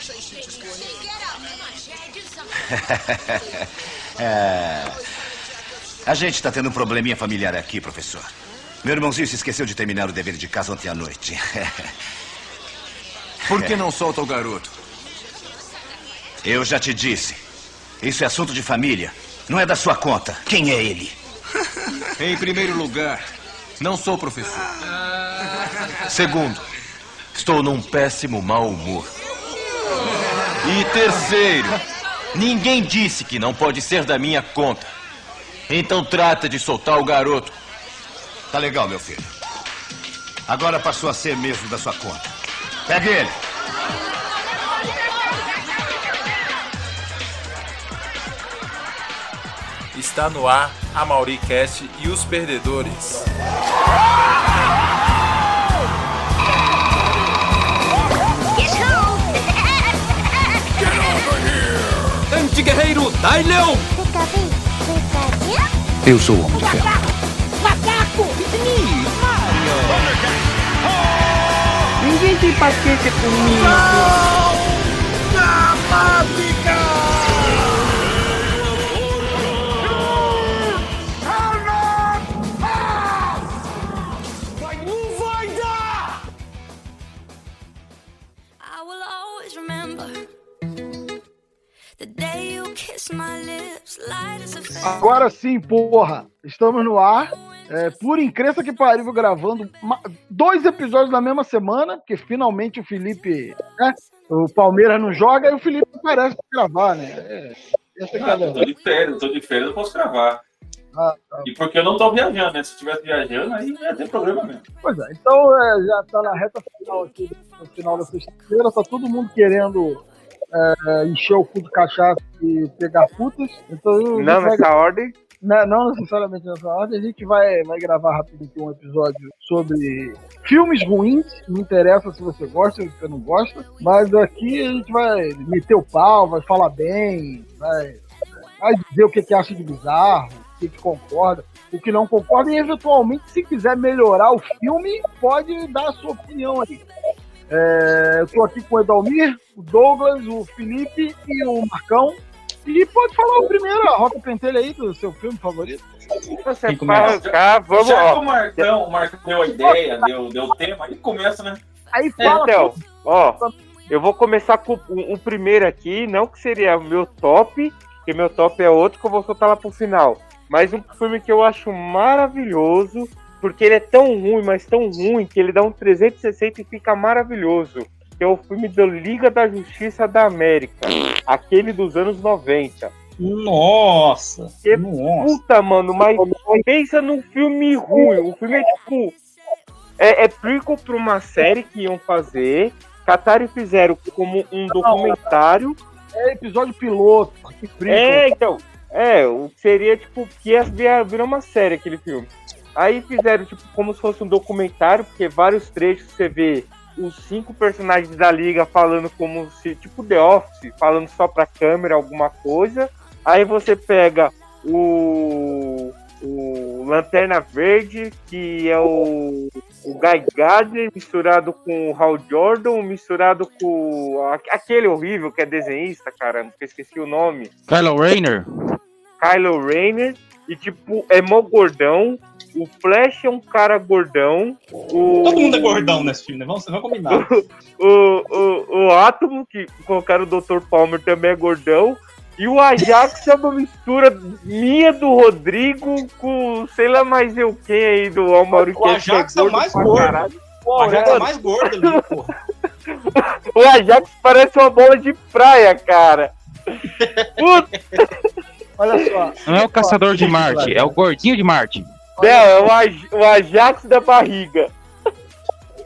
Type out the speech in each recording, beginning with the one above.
é... A gente está tendo um probleminha familiar aqui, professor. Meu irmãozinho se esqueceu de terminar o dever de casa ontem à noite. Por que não solta o garoto? Eu já te disse. Isso é assunto de família. Não é da sua conta. Quem é ele? Em primeiro lugar, não sou professor. Segundo, estou num péssimo mau humor. E terceiro, ninguém disse que não pode ser da minha conta. Então trata de soltar o garoto. Tá legal, meu filho. Agora passou a ser mesmo da sua conta. Pegue ele. Está no ar a Mauricast e os perdedores. Anti-guerreiro Dai Leão! Eu sou o Homem de Ferro. Macaco! Ninguém tem paciência comigo. I Agora sim, porra! Estamos no ar. É, por incrível que pariu, gravando dois episódios na mesma semana, porque finalmente o Felipe. né, o Palmeiras não joga e o Felipe aparece pra gravar, né? É, Ah, eu tô de férias, eu tô de férias, eu posso gravar. Ah, tá. E porque eu não tô viajando, né? Se eu estivesse viajando, aí não ia ter problema mesmo. Pois é, então é, já tá na reta final aqui, no final da sexta-feira, tá todo mundo querendo é, encher o cu de cachaça e pegar putas. Então, Não vai- nessa ordem. Não, não necessariamente nessa ordem, a gente vai, vai gravar rapidinho aqui um episódio sobre filmes ruins. Não interessa se você gosta ou se você não gosta, mas aqui a gente vai meter o pau, vai falar bem, vai, vai dizer o que, que acha de bizarro, o que, que concorda, o que não concorda, e eventualmente, se quiser melhorar o filme, pode dar a sua opinião aí. É, eu tô aqui com o Edalmir, o Douglas, o Felipe e o Marcão. E pode falar o primeiro, a Rota Pentelha aí do seu filme favorito. Você fala, cá, vamos, Já que o Marcão, o Marcão deu a ideia, deu, deu o tema, aí começa, né? Aí fala. Então, ó, eu vou começar com o, o primeiro aqui, não que seria o meu top, porque meu top é outro que eu vou soltar lá pro final. Mas um filme que eu acho maravilhoso, porque ele é tão ruim, mas tão ruim, que ele dá um 360 e fica maravilhoso. Que é o filme do Liga da Justiça da América, aquele dos anos 90. Nossa! Que Nossa! Puta, mano, mas pensa num filme ruim. O filme é tipo. É, é prequel pra uma série que iam fazer. Catari fizeram como um documentário. É episódio piloto. Que frio. É, então. É, o que seria tipo. Que ia virar uma série aquele filme. Aí fizeram tipo como se fosse um documentário, porque vários trechos você vê os cinco personagens da liga falando como se. Tipo The Office, falando só pra câmera alguma coisa. Aí você pega o, o Lanterna Verde, que é o, o Guy Gardner, misturado com o Hal Jordan, misturado com aquele horrível que é desenhista, cara, eu esqueci o nome. Kylo Rayner? Kylo Rayner, e tipo, é mó gordão. O Flash é um cara gordão. O, Todo mundo é gordão nesse filme, né? Vamos, vamos combinar. o, o, o Átomo, que colocaram o Dr. Palmer, também é gordão. E o Ajax é uma mistura minha do Rodrigo com sei lá mais eu quem aí do Almauri O Ajax é o mais gordo. O Ajax é o mais gordo ali, porra. O Ajax parece uma bola de praia, cara. Puta, Olha só. Não é o caçador de Marte, é o gordinho de Marte. Não, é o, Aj- o Ajax da barriga.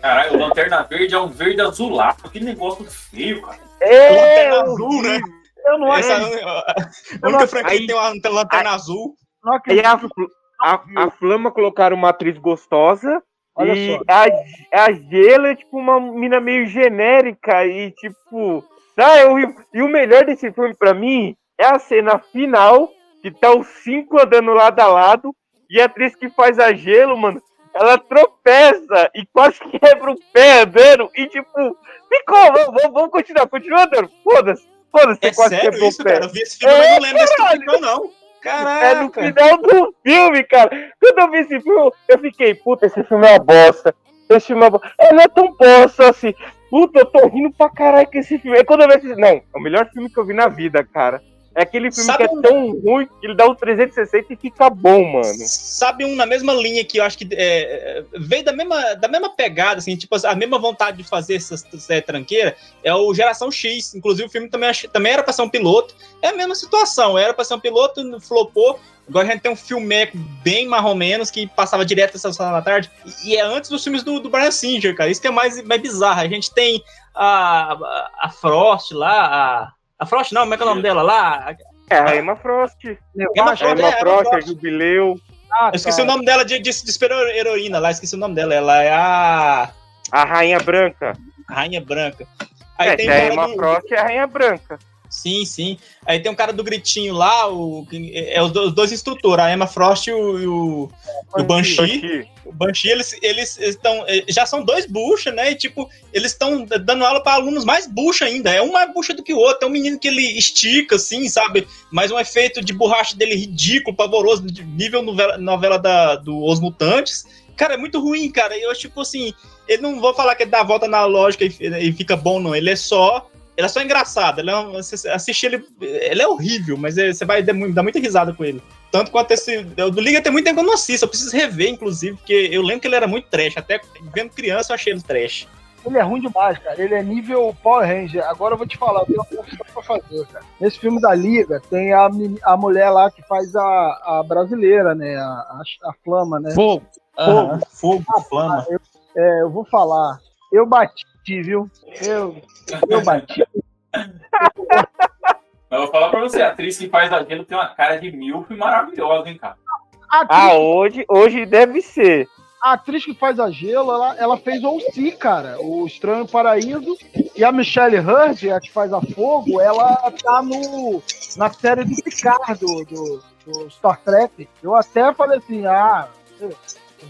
Caralho, o Lanterna Verde é um verde azulado. Que negócio feio, cara. É, Lanterna azul, né? Eu não Essa acredito. é a única franquia Aí- que tem uma lanterna azul. Não Aí acredito. a, a, a Flama colocaram uma atriz gostosa. Olha e só. a, a Gela é tipo uma mina meio genérica e tipo. É horrível. E o melhor desse filme pra mim é a cena final, que tá os cinco andando lado a lado, e a atriz que faz a gelo, mano, ela tropeça e quase quebra o pé andando e tipo, ficou, vamos, vamos, continuar, continua andando, foda-se, foda-se, É você quase quebrou isso, o pé. cara? Eu vi esse filme, É, não lembro desse caralho. filme, não. Caraca. É no final do filme, cara. Quando eu vi esse filme, eu fiquei, puta, esse filme é uma bosta. Esse filme é uma bosta. É, não é tão bosta assim. Puta, eu tô rindo pra caralho com esse filme. Aí quando eu vi esse... Não, é o melhor filme que eu vi na vida, cara. É aquele filme Sabe que é um- tão ruim que ele dá um 360 e fica bom, mano. Sabe um na mesma linha que eu acho que é, veio da mesma, da mesma pegada, assim, tipo, a mesma vontade de fazer essas é, tranqueira é o Geração X. Inclusive, o filme também, também era pra ser um piloto. É a mesma situação, era pra ser um piloto, flopou. Agora a gente tem um filmeco bem mais ou menos que passava direto essa sessão da tarde. E é antes dos filmes do, do Brian Singer, cara. Isso que é mais, mais bizarro. A gente tem a, a, a Frost lá, a. A Frost não, como é que é o nome dela lá? É a Emma Frost. Emma A Frost, Emma é, Emma Frost, a Frost. Jubileu. Ah, Eu esqueci tá. o nome dela de, de, de super heroína lá, esqueci o nome dela. Ela é a A Rainha Branca. Rainha Branca. Aí é, tem a Emma do... Frost é a Rainha Branca. Sim, sim. Aí tem um cara do gritinho lá, o... que- é os do- os dois instrutores, a Emma Frost e o, e o, o Banshee. Banshee. O Banshee, eles, eles estão. Já são dois bucha, né? E tipo, eles estão dando aula para alunos mais bucha ainda. É um mais bucha do que o outro. É um menino que ele estica, assim, sabe? Mas um efeito de borracha dele ridículo, pavoroso, de nível novela, novela da, do Os Mutantes. Cara, é muito ruim, cara. Eu, tipo assim, ele não vou falar que ele dá a volta na lógica e, e fica bom, não. Ele é só. Ele é só engraçado. Ele é um- você assiste ele. Ele é horrível, mas é- você vai dar, mu- dar muita risada com ele. Tanto quanto esse. Eu do Liga tem muito tempo que eu não assisto. Eu preciso rever, inclusive, porque eu lembro que ele era muito trash. Até vendo criança eu achei ele trash. Ele é ruim demais, cara. Ele é nível Power Ranger. Agora eu vou te falar, eu tenho uma confissão pra fazer, cara. Nesse filme da Liga, tem a, a mulher lá que faz a, a brasileira, né? A, a, a Flama, né? Fogo. Aham. Fogo, flama. Eu, é, eu vou falar. Eu bati, viu? Eu, eu bati. Mas eu vou falar pra você, a atriz que faz a gelo tem uma cara de milf maravilhosa, hein, cara. Ah, hoje, hoje deve ser. a atriz que faz a gelo, ela, ela fez o OC, cara. O Estranho Paraíso. E a Michelle Hurd, a que faz a Fogo, ela tá no, na série do Picard, do, do, do Star Trek. Eu até falei assim, ah,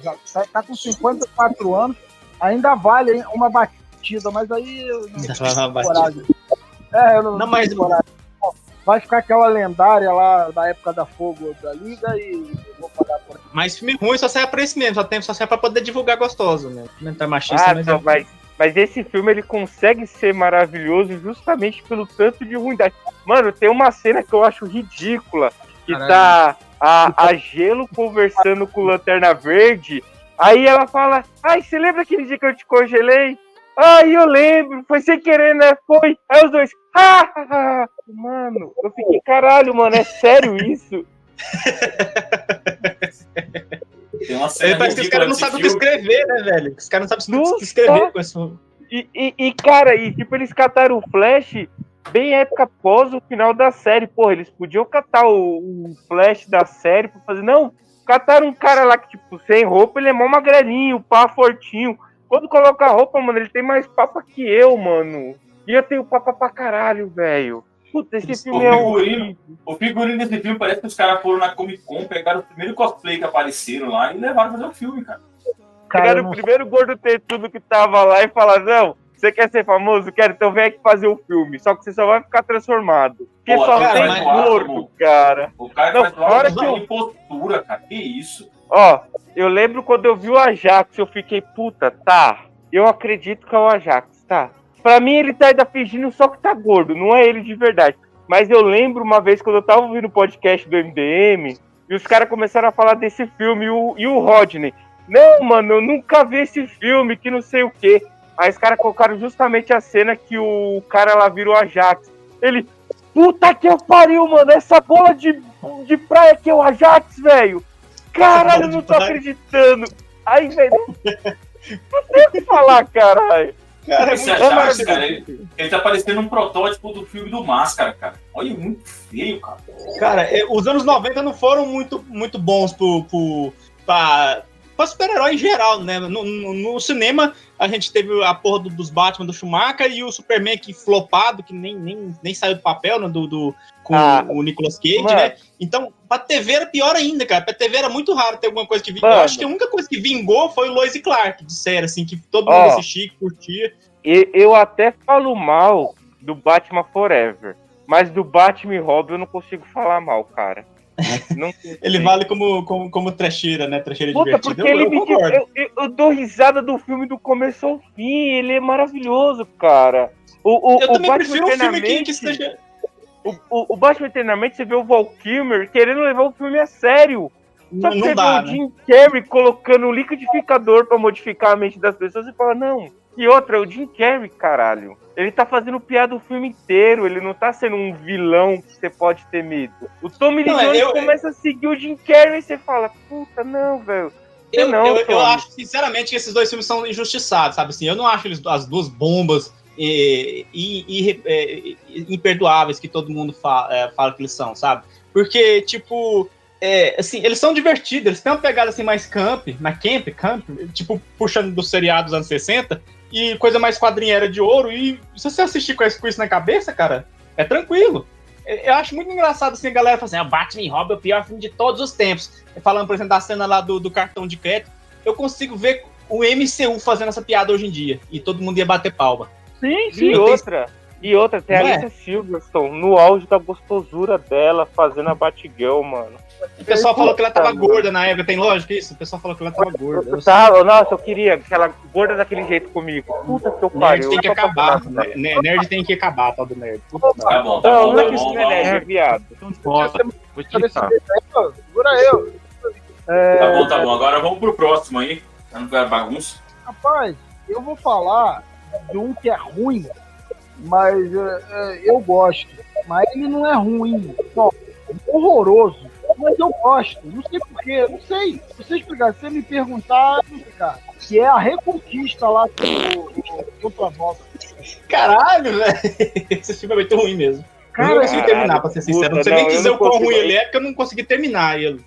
já tá, tá com 54 anos, ainda vale hein, uma batida, mas aí eu não batida. coragem. É, eu não, Não, mas- Vai ficar aquela lendária lá da época da Fogo da Liga e eu vou pagar por aqui. Mas filme ruim só serve pra isso mesmo. Só, tem, só serve pra poder divulgar gostoso, né? Comentar machista, Ah, mas não, é- mas, mas esse filme ele consegue ser maravilhoso justamente pelo tanto de ruindade. Mano, tem uma cena que eu acho ridícula, que Caralho. tá a, a Gelo conversando com Lanterna Verde, aí ela fala, ai, você lembra aquele dia que eu te congelei? Ai, eu lembro, foi sem querer, né? Foi. Aí os dois, ah, ah, ah." mano, eu fiquei, caralho, mano, é sério isso? Tem uma É, cena parece que os caras não sabem o que escrever, né, velho? Os caras não sabem o Não que escrever com isso. E, e, e, cara, e tipo, eles cataram o Flash bem época após o final da série. Porra, eles podiam catar o, o Flash da série pra fazer. Não, cataram um cara lá que, tipo, sem roupa, ele é mó magrelinho, pá, fortinho. Quando coloca a roupa, mano, ele tem mais papa que eu, mano. E eu tenho papa pra caralho, velho. Puta, esse O filme é figurino, horrível. o figurino desse filme parece que os caras foram na Comic Con, pegaram o primeiro cosplay que apareceram lá e levaram fazer o filme, cara. Cara, Pegaram eu o não- primeiro gordo tudo que tava lá e falaram, não, você quer ser famoso? Quero, então vem aqui fazer o filme. Só que você só vai ficar transformado. Porque Pô, só cara, tem gordo, cara. O cara Não, faz fora uma que eu- impostura, cara. Que isso? Ó, eu lembro quando eu vi o Ajax, eu fiquei, puta, tá. Eu acredito que é o Ajax, tá. Pra mim ele tá ainda fingindo só que tá gordo, não é ele de verdade. Mas eu lembro uma vez quando eu tava ouvindo o podcast do MDM e os caras começaram a falar desse filme e o, e o Rodney. Não, mano, eu nunca vi esse filme, que não sei o quê. Aí os caras colocaram justamente a cena que o cara lá vira o Ajax. Ele, puta que eu pariu, mano, essa bola de, de praia que é o Ajax, velho. Caralho, eu não tô acreditando. Aí, velho, não tem o que falar, caralho. Cara, é Esse muito Ajax, maravilhoso. cara, ele, ele tá parecendo um protótipo do filme do Máscara, cara. Olha, muito feio, cara. Cara, é, os anos 90 não foram muito, muito bons pro, pro, pra, pra super-herói em geral, né? No, no- no cinema, a gente teve a porra do- dos Batman do Schumacher e o Superman que flopado, que nem, nem, nem saiu do papel, né? Do, do- com Ah, o Nicolas Cage, mano. né? Então, pra TV era pior ainda, cara. Pra TV era muito raro ter alguma coisa que vingou. Eu acho que a única coisa que vingou foi o Lois e Clark, de série, assim, que todo mundo assistia, que curtia. E- Eu até falo mal do Batman Forever, mas do Batman e Robin eu não consigo falar mal, cara. Não Ele vale como, como, como trecheira, né? Trecheira Puta, divertida. porque Eu, ele eu concordo. eu, eu, eu dou risada do filme do começo ao fim, ele é maravilhoso, cara. O, o, Eu o também Batman prefiro um filme que, que seja. O, o, o Batman Eternamente, você vê o Val Kilmer querendo levar o filme a sério. Só que não você dá, vê né? o Jim Carrey colocando um liquidificador pra modificar a mente das pessoas e fala, não. E outra, o Jim Carrey, caralho. Ele tá fazendo piada o filme inteiro, ele não tá sendo um vilão que você pode ter medo. O Tommy Lee é, Jones eu- começa a seguir o Jim Carrey e você fala, puta, não, velho. Eu, não, eu, eu acho, sinceramente, que esses dois filmes são injustiçados, sabe? Assim, eu não acho eles, as duas bombas e, e- e- é, imperdoáveis que todo mundo fa- é, fala que eles são, sabe? Porque, tipo, é, assim, eles são divertidos, eles têm uma pegada assim mais camp, mais camp, camp, tipo, puxando do seriado dos anos 60, e coisa mais quadrinheira de ouro, e se você assistir com isso, na cabeça, cara, é tranquilo. Eu acho muito engraçado assim, a galera fala assim, ah, Batman e Robin é o pior filme de todos os tempos. Falando, por exemplo, da cena lá do, do cartão de crédito, eu consigo ver o MCU fazendo essa piada hoje em dia. E todo mundo ia bater palma. Sim, E outra, e outra, tem a é? Alicia Silverstone no auge da gostosura dela fazendo a Batgirl, mano. O pessoal falou que ela tava gorda na época, tem lógica isso? O pessoal falou que ela tava gorda. Eu Tá, nossa, eu queria aquela gorda daquele jeito comigo. Puta que eu Nerd pariu. tem que acabar. né? Nerd tem que acabar, tal do nerd. Puta Tá bom, tá Não, bom, não é que isso não é nerd, é vamos. viado. Nossa, vou explicar. Segura eu. É, Tá bom, tá bom. Agora vamos pro próximo aí. Pra não ficar bagunça. Rapaz, eu vou falar de um que é ruim, mas é, é, eu gosto. Mas ele não é ruim. Não, é horroroso. Mas eu gosto. Não sei porquê. Não sei. Se você explicar, se você me perguntar, não sei, cara. Que é a reconquista lá do, do, do volta. Caralho, velho. Esse filme é muito ruim mesmo. eu não consegui terminar, pra ser sincero. puta, não sei não, nem dizer o quão consigo. ruim ele é, porque eu não consegui terminar ele.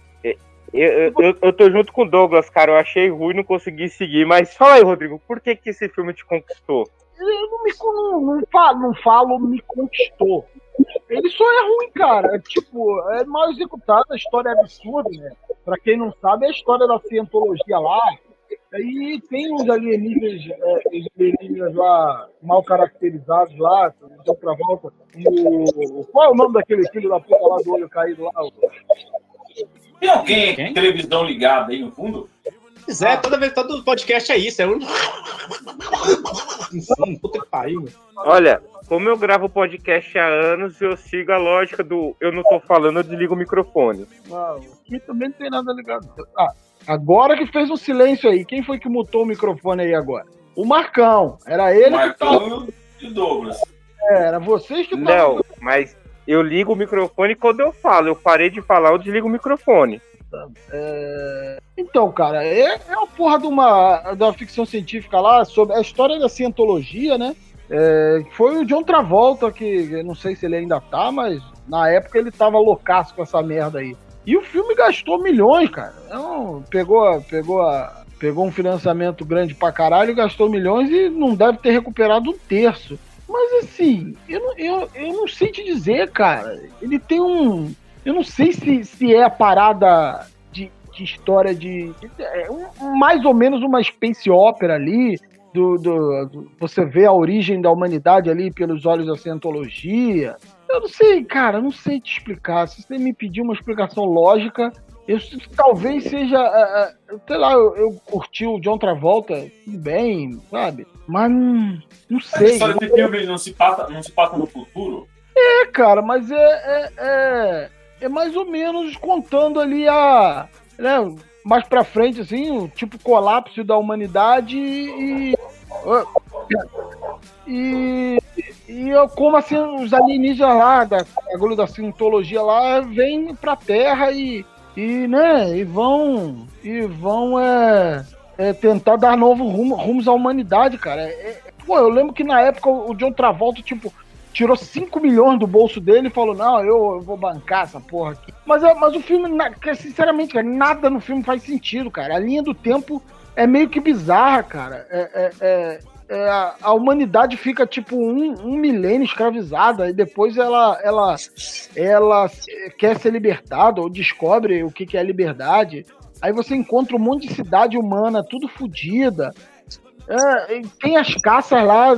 Eu, eu, eu- eu tô junto com o Douglas, cara. Eu achei ruim, não consegui seguir. Mas fala aí, Rodrigo, por que, que esse filme te conquistou? Eu não me não, não falo, não falo me conquistou. Ele só é ruim, cara. É, tipo, é mal executado, a história é absurda, né? Pra quem não sabe, é a história da cientologia lá. Aí tem uns alienígenas, é, alienígenas lá mal caracterizados lá, de outra volta. E o, qual é o nome daquele filho da puta lá do olho caído lá? Tem alguém com televisão ligada aí no fundo? Pois é, toda vez, todo podcast é isso. É um. Sim, puta que pariu. Olha, como eu gravo podcast há anos, eu sigo a lógica do eu não tô falando, eu desligo o microfone. Não, aqui também não tem nada ligado. Ah, agora que fez um silêncio aí. Quem foi que mutou o microfone aí agora? O Marcão. Era ele que tava. Marcão e o Douglas. É, era vocês que estavam. Não, mas eu ligo o microfone quando eu falo. Eu parei de falar, eu desligo o microfone. É, Então, cara, é, é uma porra de uma, de uma ficção científica lá sobre a história da cientologia, né? É, foi o John Travolta, que não sei se ele ainda tá, mas na época ele tava loucaço com essa merda aí. E o filme gastou milhões, cara. Então, pegou, pegou, pegou um financiamento grande pra caralho, gastou milhões e não deve ter recuperado um terço. Mas assim, eu eu, eu não sei te dizer, cara. Ele tem um. Eu não sei se, se é a parada de, de história de. de- é um- mais ou menos uma space opera ali. Do, do- do- você vê a origem da humanidade ali pelos olhos da cientologia. Eu não sei, cara, eu não sei te explicar. Se você me pedir uma explicação lógica, eu, talvez seja. é, é, sei lá, eu, eu curti o John Travolta, tudo bem, sabe? Mas não, não A sei. história desse filme não se, passa, não se passa no futuro? É, cara, mas é, é, é, é mais ou menos contando ali a. Né, mais pra frente, assim, o tipo colapso da humanidade e. E. E como assim os alienígenas lá, da da cientologia lá, vêm pra Terra e. E, né, e vão. E vão é, é, tentar dar novo rumo, rumos à humanidade, cara. É- é- pô, eu lembro que na época o John Travolta, tipo, tirou 5 milhões do bolso dele e falou: Não, eu, eu vou bancar essa porra aqui. Mas, é- mas o filme, sinceramente, cara, nada no filme faz sentido, cara. A linha do tempo é meio que bizarra, cara. É, é- é- é, a, a humanidade fica tipo um, um milênio escravizada e depois ela, ela, ela quer ser libertada ou descobre o que, que é liberdade. Aí você encontra um monte de cidade humana, tudo fodida. É, e tem as caças lá,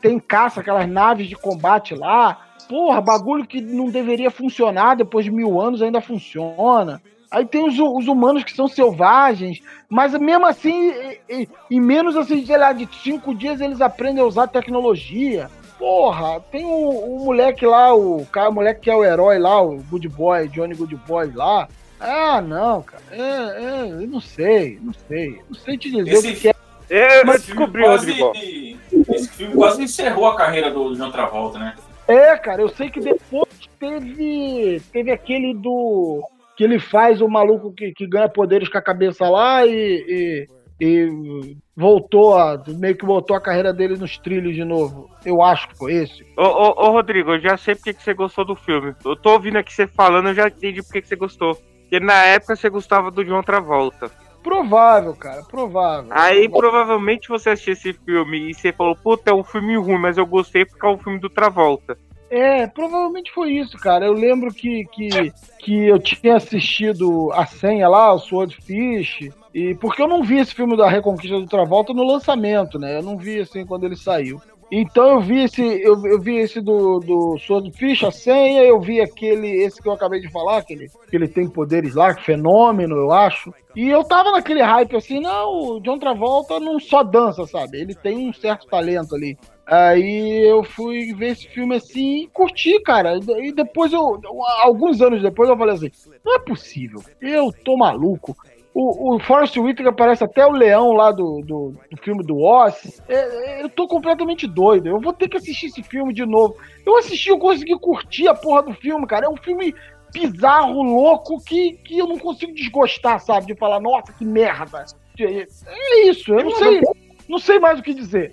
tem caça, aquelas naves de combate lá. Porra, bagulho que não deveria funcionar depois de mil anos ainda funciona. Aí tem os, os humanos que são selvagens, mas mesmo assim, e- e- em menos assim, sei lá, de cinco dias eles aprendem a usar tecnologia. Porra, tem o, o moleque lá, o cara, o moleque que é o herói lá, o Good Boy, Johnny Good Boy lá. Ah, não, cara. É, é, eu não sei, não sei. Não sei te dizer Esse- o que é. Eu Esse filme descobri, quase- Rodrigo. Esse filme quase encerrou a carreira do John Travolta, né? É, cara, eu sei que depois teve. Teve aquele do. Que ele faz o maluco que, que ganha poderes com a cabeça lá e. e, e voltou a. Meio que voltou a carreira dele nos trilhos de novo. Eu acho que foi esse. Ô, ô, ô, Rodrigo, eu já sei porque que você gostou do filme. Eu tô ouvindo aqui você falando, eu já entendi porque que você gostou. Porque na época você gostava do John Travolta. Provável, cara, provável. Aí provavelmente você assistiu esse filme e você falou, puta, é um filme ruim, mas eu gostei porque é um filme do Travolta. É, provavelmente foi isso, cara. Eu lembro que, que, que eu tinha assistido a senha lá, o Swordfish, e porque eu não vi esse filme da Reconquista do Travolta no lançamento, né? Eu não vi assim quando ele saiu. Então eu vi esse, eu, eu vi esse do, do Swordfish, a senha, eu vi aquele, esse que eu acabei de falar, aquele, que ele tem poderes lá, fenômeno, eu acho. E eu tava naquele hype assim, não, o John Travolta não só dança, sabe? Ele tem um certo talento ali. Aí eu fui ver esse filme assim e curti, cara. E depois eu, alguns anos depois, eu falei assim: não é possível, eu tô maluco. O, o Forrest Whitaker parece até o leão lá do, do, do filme do Oz. É, é, eu tô completamente doido. Eu vou ter que assistir esse filme de novo. Eu assisti, eu consegui curtir a porra do filme, cara. É um filme bizarro, louco, que, que eu não consigo desgostar, sabe? De falar, nossa, que merda. É isso, eu não sei, não sei mais o que dizer.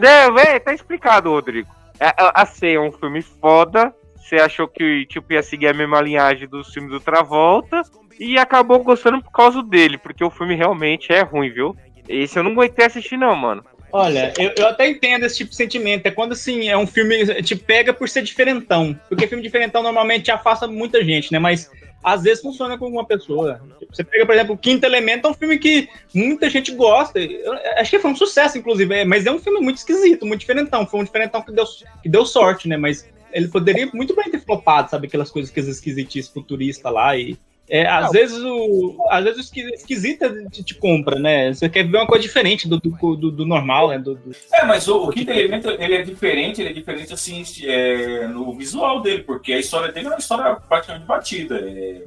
É, é, tá explicado, Rodrigo. É, é, Assim, é um filme foda. Você achou que tipo, ia seguir a mesma linhagem do filme do Travolta. E acabou gostando por causa dele, porque o filme realmente é ruim, viu? Esse eu não aguentei assistir, não, mano. Olha, eu, eu até entendo esse tipo de sentimento. É quando, assim, é um filme te pega por ser diferentão. Porque filme diferentão normalmente afasta muita gente, né? Mas às vezes funciona com alguma pessoa. Tipo, Você pega, por exemplo, o Quinto Elemento, é um filme que muita gente gosta. Eu acho que foi um sucesso, inclusive. é, Mas é um filme muito esquisito, muito diferentão. Foi um diferentão que deu, que deu sorte, né? Mas ele poderia muito bem ter flopado, sabe? Aquelas coisas que esquisitices futuristas lá e. É, às vezes o às vezes o esqui- esquisito te, te compra, né? Você quer ver uma coisa diferente do, do, do- do normal, né? Do, do- É, mas o, o Quinto Elemento, ele é diferente, ele é diferente, assim, é, no visual dele, porque a história dele é uma história praticamente batida. É,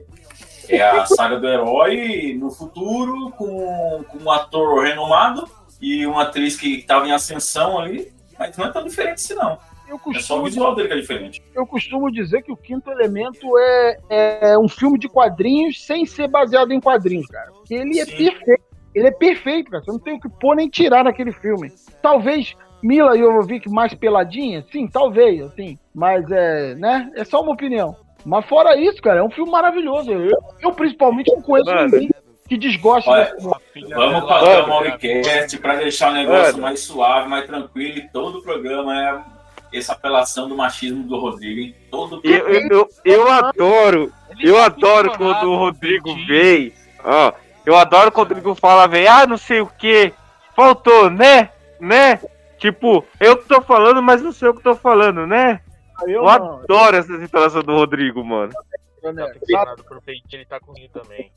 é a saga do herói no futuro, com, com um ator renomado e uma atriz que estava em ascensão ali, mas não é tão diferente assim, não. Eu É só o costumo, visual dele que é diferente. eu costumo dizer que o Quinto Elemento é, é um filme de quadrinhos sem ser baseado em quadrinhos, cara. Porque ele é Sim. perfeito. Ele é perfeito, cara. Você não tem o que pôr nem tirar naquele filme. Talvez Mila Jovovich mais peladinha, sim, talvez, assim. Mas é, né? É só uma opinião. Mas fora isso, cara, é um filme maravilhoso. Eu, eu principalmente não conheço Mano. ninguém que desgoste Olha, desse Vamos fazer uma Mauricast para deixar o negócio Mano. mais suave, mais tranquilo, e todo o programa é essa apelação do machismo do Rodrigo, hein? Todo Eu, eu, eu, eu adoro, eu adoro quando o Rodrigo vem. Ó, eu adoro quando o Rodrigo fala, vem, ah, não sei o que, faltou, né? Né? Tipo, eu que tô falando, mas não sei o que tô falando, né? Eu, Eu não, adoro essa situação do Rodrigo, mano. Tá peito, ele tá comigo também.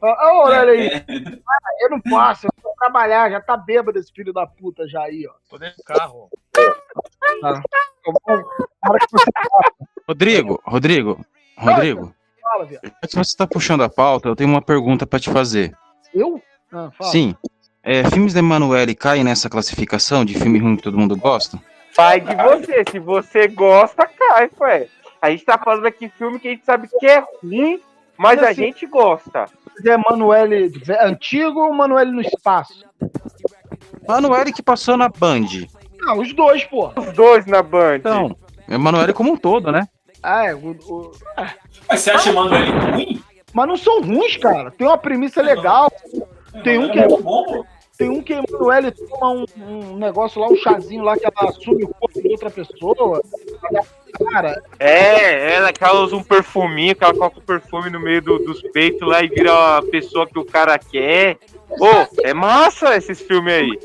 Olha a orelha aí. Ah, eu não posso, eu vou trabalhar, já tá bêbado esse filho da puta já aí, ó. Tô dentro do carro. Você Rodrigo, Rodrigo, Rodrigo, fala, que você está puxando a pauta, eu tenho uma pergunta para te fazer. Eu? Ah, fala. Sim, é, filmes da Emanuele caem nessa classificação de filme ruim que todo mundo gosta? Vai de você, se você gosta, cai, ué. A gente tá falando aqui filme que a gente sabe que é ruim, mas Mas a assim- gente gosta. É Emanuele ve- antigo ou Emanuele no espaço? Emanuele que passou na Band. Ah, os dois, pô. Os dois na Band. Então, Emanuele como um todo, né? Ah, é, o- o- Mas você acha chamando ele ruim? mas não são ruins, cara. Tem uma premissa legal. Tem um que é muito bom. Tem um que a Emanuele toma um, um negócio lá, um chazinho lá, que ela assume o corpo de outra pessoa. Cara, É, ela que ela usa um perfuminho, que ela coloca o perfume no meio do- dos peitos lá e vira a pessoa que o cara quer. Pô, é massa esses filmes aí.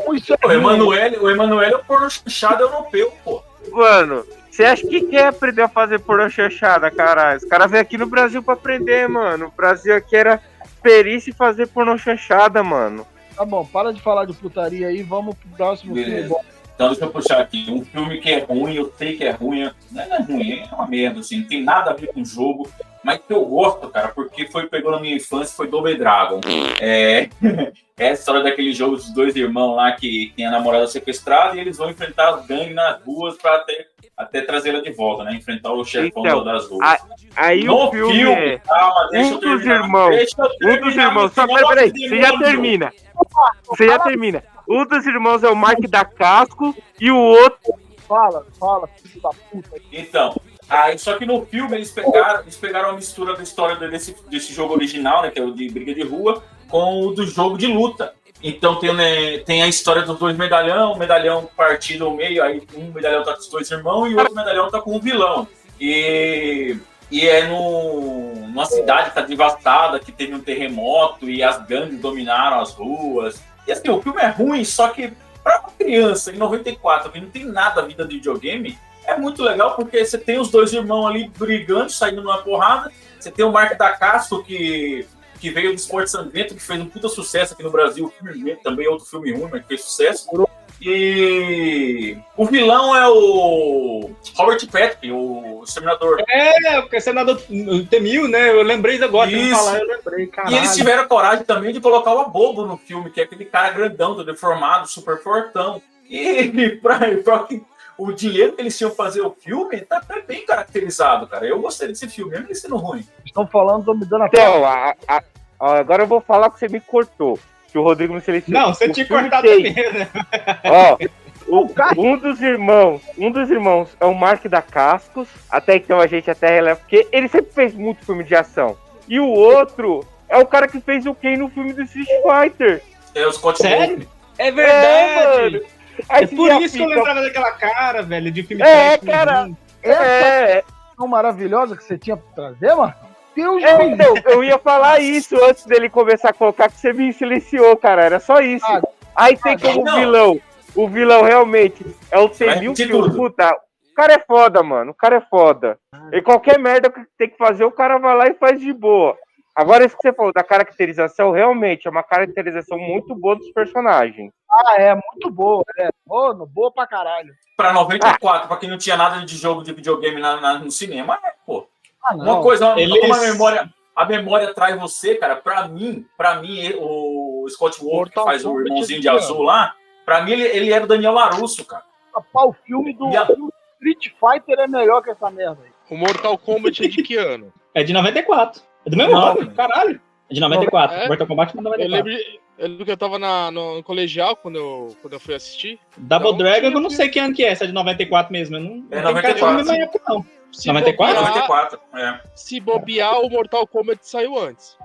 Como isso é O ruim? Emanuele, o Emanuele é o porno chanchado europeu, pô. Mano, você acha que quer aprender a fazer pornô chanchada, caralho? Os caras vêm aqui no Brasil pra aprender, mano. O Brasil aqui era perícia em fazer pornô chanchada, mano. Tá bom, para de falar de putaria aí, vamos pro próximo Beleza. filme. Então deixa eu puxar aqui. Um filme que é ruim, eu sei que é ruim. Não é ruim, é uma merda, assim. Não tem nada a ver com o jogo. Mas que eu gosto, cara, porque foi pegou na minha infância, foi Double Dragon. É, é a história daquele jogo dos dois irmãos lá que tem a namorada sequestrada e eles vão enfrentar as gangues nas ruas pra até, até trazê-la de volta, né? Enfrentar o chefão Então, das ruas. a- aí no o filme é calma, deixa um dos terminar. irmãos. Deixa eu Um dos terminar, irmãos. Só, peraí, peraí, você já termina. Você já termina. Um dos irmãos é o Mark da Casco e o outro. fala, fala, filho da puta. Então, aí, só que no filme eles pegaram, eles pegaram a mistura da história desse, desse jogo original, né, que é o de briga de rua, com o do jogo de luta. Então tem, né, tem a história dos dois medalhão, medalhão partido ao meio, aí um medalhão tá com os dois irmãos e o outro medalhão tá com o vilão. E, e é no, numa cidade que tá devastada, que teve um terremoto e as gangues dominaram as ruas. E assim, o filme é ruim, só que pra uma criança em 94, que não tem nada a vida de videogame, é muito legal porque você tem os dois irmãos ali brigando, saindo numa porrada. Você tem o Mark da Castro, que, que veio do Esporte Sangrento, que fez um puta sucesso aqui no Brasil. O filme também outro filme ruim, mas que fez sucesso. E o vilão é o Robert Patrick, o Exterminador. É, o senador T-1000, né? Eu lembrei agora, de Isso. falar, eu lembrei, caralho. E eles tiveram coragem também de colocar o Abobo no filme, que é aquele cara grandão, deformado, super fortão. E pra, pra o dinheiro que eles tinham pra fazer o filme tá até bem caracterizado, cara. Eu gostei desse filme, mesmo ele sendo ruim. Estão falando, estão me dando a Então, a- a- agora eu vou falar que você me cortou. Que o Rodrigo não silenciou. Não, você tinha cortado também, né? Ó, o- um dos irmãos, um dos irmãos é o Mark da Cascos. Até então a gente até releva, porque ele sempre fez muito filme de ação. E o outro é o cara que fez o Ken no filme do Street Fighter. É o Scott Sério? Pilgrim. É verdade! É, Aí É por isso que eu lembrava daquela cara, velho, de filme É, cara. ruim. É, tão maravilhosa que você tinha pra trazer, Marcão? Deus é, então, eu ia falar isso antes dele começar a colocar que você me silenciou, cara. Era só isso. Ah, Aí tem como não. vilão. O vilão realmente é o T-1000 repetir que tudo. puta. O cara é foda, mano. O cara é foda. E qualquer merda que tem que fazer, o cara vai lá e faz de boa. Agora, isso que você falou da caracterização, realmente é uma caracterização muito boa dos personagens. Ah, é, muito boa, é. Boa, boa pra caralho. Pra 94, pra quem não tinha nada de jogo de videogame na- na- no cinema, é, pô. Ah, Uma coisa, Eles- como a memória, a memória traz você, cara, pra mim, pra mim, o Scott Wolf, que faz o irmãozinho é de de azul lá, pra mim ele, ele era o Daniel Larusso, cara. Rapaz, o filme do E a- filme Street Fighter é melhor que essa merda aí. O Mortal Kombat é de que ano? É de 94. É do mesmo ano, caralho. É de 94. É? Mortal Kombat é de Eu 94. lembro, de- eu lembro que eu tava na- no, no colegial quando eu, quando eu fui assistir. Double Então, Dragon, eu não sei que ano que é, se é de 94 mesmo. Eu não, É não tenho 94, cara de mesma sim. época, não. Se 94? bobear- 94, é. Se bobear, o Mortal Kombat saiu antes.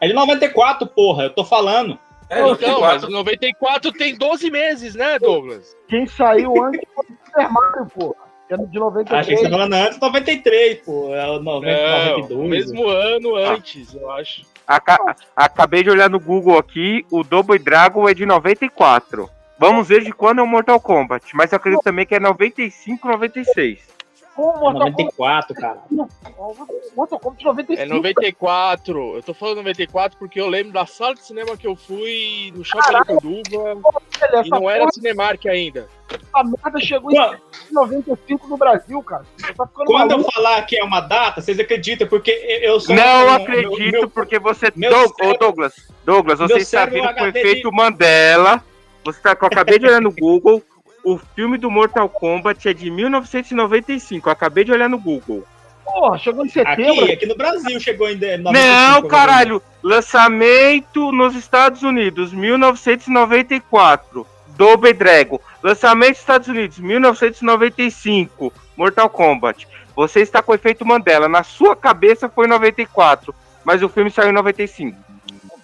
É de 94, porra, eu tô falando. É, Então, mas 94. 94 tem 12 meses, né, Douglas? Quem saiu antes foi o Super Mario, porra. Que é de 93. Achei que você tá falando antes, 93, pô. É o 90, Não, 92. mesmo ano antes, eu acho. Aca- acabei de olhar no Google aqui, o Double Dragon é de 94. Vamos ver de quando é o Mortal Kombat, mas eu acredito também que é 95, 96. Com o Mortal Kombat. 94, cara. Mortal Kombat 95. É 94. Eu tô falando 94 porque eu lembro da sala de cinema que eu fui no Shopping Aracanduva Velho, e não era porra, Cinemark ainda. essa merda chegou em Quando, 95 no Brasil, cara. Tá quando eu maluco. falar que é uma data, vocês acreditam, porque eu sou. Não um- acredito, meu- meu- porque você. meu Doug- cérebro- Ô Douglas, Douglas, você está vindo com o efeito Mandela. Você tá, eu acabei de olhar no Google. O filme do Mortal Kombat é de 1995. Eu acabei de olhar no Google. Porra, chegou em setembro. Aqui, aqui no Brasil chegou em. 95, Não, caralho. Lançamento nos Estados Unidos, 1994. Double Dragon. Lançamento nos Estados Unidos, 1995. Mortal Kombat. Você está com o efeito Mandela. Na sua cabeça foi 94, mas o filme saiu em 95.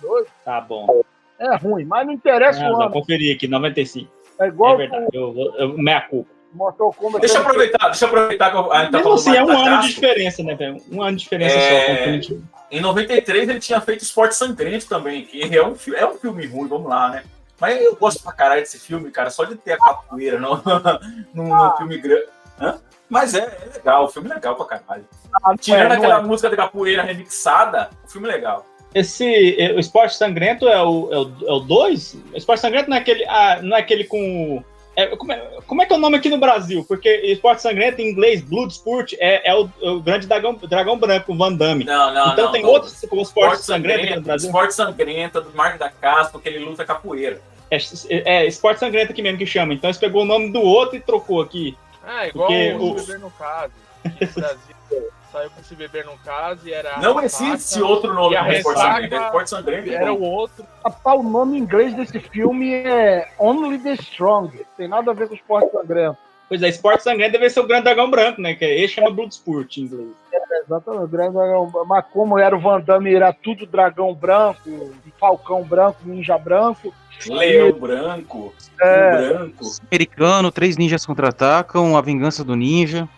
Doido. Tá bom. É ruim, mas não interessa Ah, o vou ano. conferir aqui, 95. É igual É verdade. Eu, eu, eu, meia culpa. Mortal Kombat. Deixa eu aproveitar, deixa eu aproveitar que eu- a gente tá falando assim, é um ano de diferença, né, velho? Um ano de diferença É. só. Em 93 ele tinha feito Esporte Sangrento também, que é um, é um filme ruim, vamos lá, né? Mas eu gosto pra caralho desse filme, cara, só de ter a capoeira no, no, no filme grande. Hã? Mas é, é legal, o filme é legal pra caralho. Tirando não é. aquela música da capoeira remixada, o filme é legal. Esse eh, o Esporte Sangrento é o 2? É o, é o dois? Esporte Sangrento não é aquele, ah, não é aquele com. é, como, é, como é que é o nome aqui no Brasil? Porque Esporte Sangrento em inglês, Bloodsport, é, é o, é o grande dragão, dragão branco, o Van Damme. Não, não, então não, tem não. outros como Esporte Sangrento aqui no Brasil. Esporte Sangrento do Marco da Castro, que ele luta capoeira. É, é Esporte Sangrento aqui mesmo que chama. Então eles pegou o nome do outro e trocou aqui. Ah, igual Porque o o- no Caso. No Brasil saiu com Se Beber no Caso e era. Não existe ressaca, outro nome Esporte ressaca Sangrento. é Esporte Sangrento. Era o outro. Rapaz, o nome em inglês desse filme é Only the Strong. Tem nada a ver com esporte sangrento. Pois é, Esporte Sangrento deve ser o grande dragão branco, né? Que esse chama Bloodsport em inglês. É, exatamente. o Grande dragão, mas como era o Van Damme, era tudo dragão branco, falcão branco, ninja branco. Leão branco, É. branco. Americano, três ninjas contra-atacam, a vingança do ninja.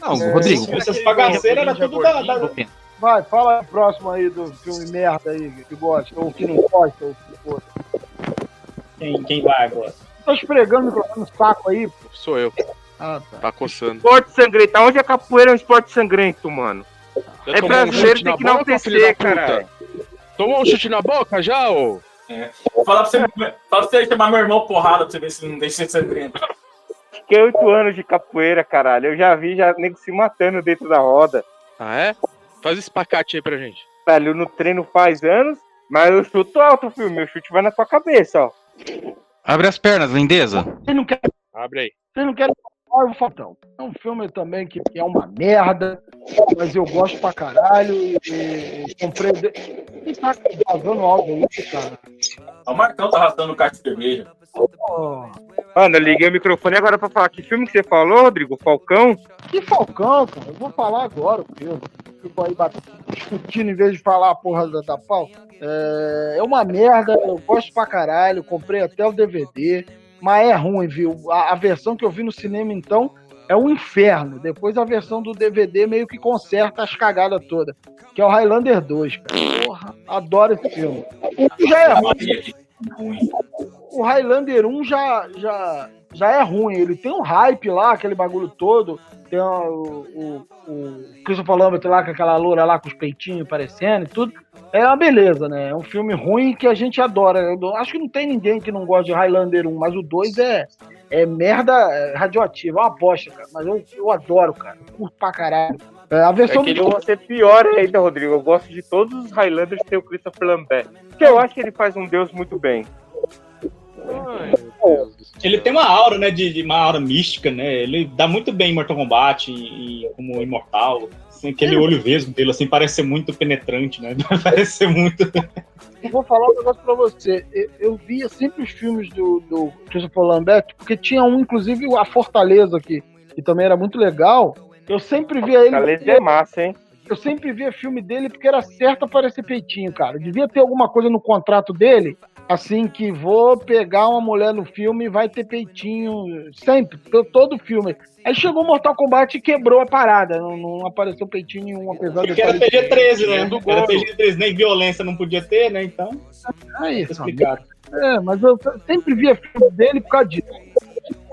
Não, É, Rodrigo. Essas bagaceiras era tudo da, da, Vai, fala próximo aí do filme merda aí, que gosta, ou que não gosta, ou que for. Quem, quem vai agora? Tô esfregando o microfone no saco aí, pô. Sou eu. Ah, tá. Tá coçando. Esporte sangrento. Aonde a capoeira é um esporte sangrento, mano? Já É um brasileiro, chute tem que não tecer, caralho. Tomou um chute na boca já, ô? É. Vou falar pra você, fala pra você chamar meu irmão porrada pra você ver se não deixa de ser sangrento. Fiquei oito anos de capoeira, caralho. Eu já vi já nego se matando dentro da roda. Ah, é? Faz esse pacate aí pra gente. Velho, no treino faz anos, mas eu chuto alto, filho. Meu chute vai na tua cabeça, ó. Abre as pernas, lindeza. Vocês não querem, Abre aí. vocês não vou falar, então. É um filme também que é uma merda, mas eu gosto pra caralho e, e comprei. E tá vazando áudio aí, cara. O Marcão tá arrastando caixa de cerveja. Mano, eu liguei o microfone agora pra falar. Que filme que você falou, Rodrigo? Falcão? que Falcão, cara. Eu vou falar agora o filme. Fico aí bat- discutindo em vez de falar a porra da, da pau. É, é uma merda, eu gosto pra caralho. Comprei até o DVD, mas é ruim, viu? A, a versão que eu vi no cinema, então, é um inferno. Depois a versão do DVD meio que conserta as cagadas todas. Que é o Highlander 2, cara. Porra, adoro esse filme. O já é ruim. O Highlander 1 já, já, já é ruim. Ele tem um hype lá, aquele bagulho todo. Tem o, o, o Christopher Lambert lá com aquela loura lá com os peitinhos aparecendo e tudo. É uma beleza, né? É um filme ruim que a gente adora. Eu acho que não tem ninguém que não gosta de Highlander 1, mas o 2 é, é merda é, radioativa, é uma bosta, cara. Mas eu, eu adoro, cara. Eu curto pra caralho. É, a É versão que do ele vai ser pior ainda, Rodrigo. Eu gosto de todos os Highlanders ter o Christopher Lambert. Porque eu acho que ele faz um deus muito bem. Ai. Ele tem uma aura, né? De, de uma aura mística, né? Ele dá muito bem em Mortal Kombat e, e como imortal. Assim, aquele olho vesgo dele, assim, parece ser muito penetrante, né? Parece ser muito. Eu vou falar um negócio pra você. Eu, eu via sempre os filmes do, do Christopher Lambert, porque tinha um, inclusive, A Fortaleza aqui, que também era muito legal. Eu sempre via ele. Caleza é massa, hein? Eu sempre via filme dele porque era certo aparecer peitinho, cara. Devia ter alguma coisa no contrato dele, assim, que vou pegar uma mulher no filme e vai ter peitinho sempre, to- todo filme. Aí chegou Mortal Kombat e quebrou a parada. Não, não apareceu peitinho nenhum, apesar de. Porque era PG-13, né? Do Era Goro. PG-13, nem violência não podia ter, né? Então, tá sabe? explicado. É, mas eu sempre via filme dele por causa disso.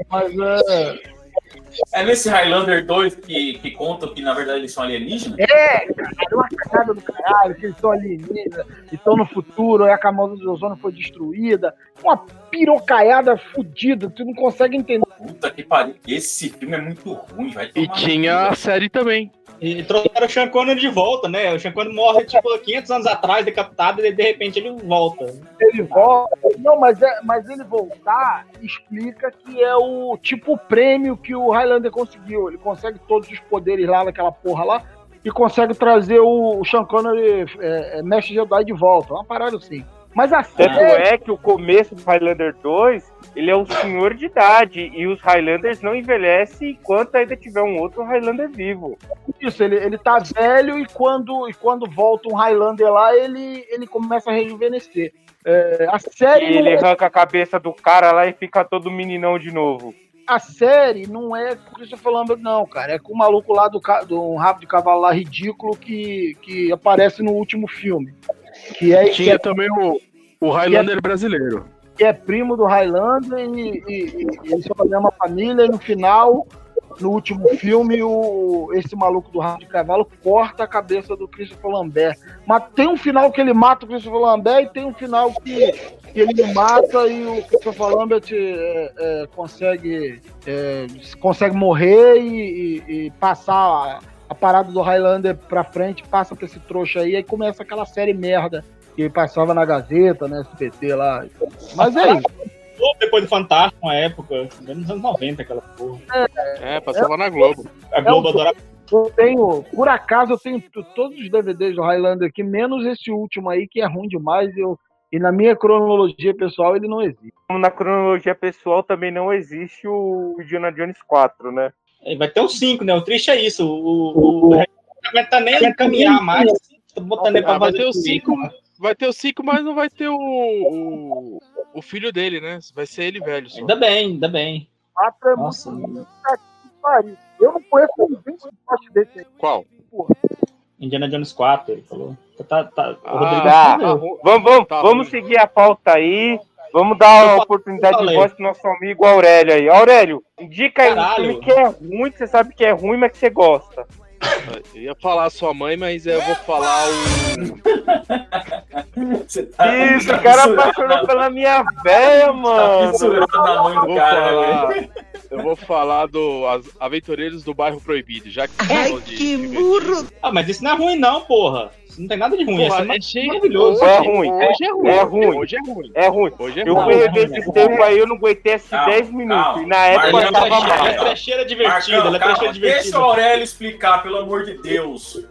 Mas é. É nesse Highlander 2 que, que contam que na verdade eles são alienígenas? É, cara, é uma cagada do caralho, que eles estão alienígenas, e estão no futuro, aí a camada de ozônio foi destruída. Uma pirocaiada fudida, tu não consegue entender. Puta que pariu. Esse filme é muito ruim, vai E tinha a série também. E trouxeram o Sean Connery de volta, né? O Sean Connery morre, tipo, 500 anos atrás, decapitado, e de repente ele volta. Ele volta. Não, mas, é, mas ele voltar explica que é o tipo o prêmio que o Highlander conseguiu. Ele consegue todos os poderes lá naquela porra lá e consegue trazer o, o Sean Connery é, é, Mestre Jedi de volta. Uma parada assim. Mas a Tanto série. é que o começo do Highlander 2 ele é um senhor de idade e os Highlanders não envelhecem enquanto ainda tiver um outro Highlander vivo. Isso, ele, ele tá velho e quando, e quando volta um Highlander lá, ele, ele começa a rejuvenescer. É, a série. E ele não é- arranca a cabeça do cara lá e fica todo meninão de novo. a série não é com o Christopher Lambert, não, cara. É com o maluco lá do, do rabo de cavalo lá ridículo que, que aparece no último filme. Que é, que Tinha é, também o, o Highlander brasileiro. Que é primo do Highlander e, e, e eles mesma família. E no final, no último filme, o, esse maluco do rabo de cavalo corta a cabeça do Christopher Lambert. Mas tem um final que ele mata o Christopher Lambert e tem um final que, que ele mata e o Christopher Lambert é, é, consegue, é, consegue morrer e, e- e passar a, a parada do Highlander pra frente, passa pra esse trouxa aí, aí começa aquela série merda que passava na Gazeta, né, SBT lá. Mas é isso. Depois do Fantástico, uma época, nos anos 90, aquela porra. É, passava na Globo. A Globo É um- adorava. Eu tenho, por acaso, eu tenho todos os DVDs do Highlander aqui, menos esse último aí, que é ruim demais. Eu, e na minha cronologia pessoal, ele não existe. Na cronologia pessoal também não existe o Indiana Jones 4, né? É, Vai ter o 5, né? O triste é isso. O, o, o não aguenta nem caminhar mais. Botando Ah, vai ter o tudo. 5, vai ter o 5, mas não vai ter o, o, o filho dele, né? Vai ser ele velho. Só. Ainda bem, ainda bem. Quatro é Nossa, pariu. Eu não conheço ninguém que goste desse aí. Qual? Indiana Jones 4, ele falou. Tá, tá, o Ah, Tá, respondeu. vamos, vamos, Tá vamos seguir a pauta aí. Vamos dar a oportunidade de voz pro nosso amigo Aurélio aí. Aurélio, indica aí um Caralho. filme que é ruim, que você sabe que é ruim, mas que você gosta. Eu ia falar sua mãe, mas eu vou falar o. Você tá- Isso, o cara apaixonou pela minha véia, mano. fissurado na mãe Eu do vou cara, velho. falar, eu vou falar do As- Aventureiros do Bairro Proibido, já que falou de filme antigo. Ah, mas isso não é ruim, não, porra. Isso não tem nada de ruim. Porra, é é cheio- maravilhoso. É ruim, Hoje é ruim. é ruim. Hoje é ruim. É ruim. Hoje é Eu ruim. fui rever esse tempo aí, eu não aguentei Calma, 10 minutos. calma. E na época Mas eu tava é mal. Ela é trecheira divertida, ela é trecheira deixa o divertida. Aurélio explicar, pelo amor de Deus.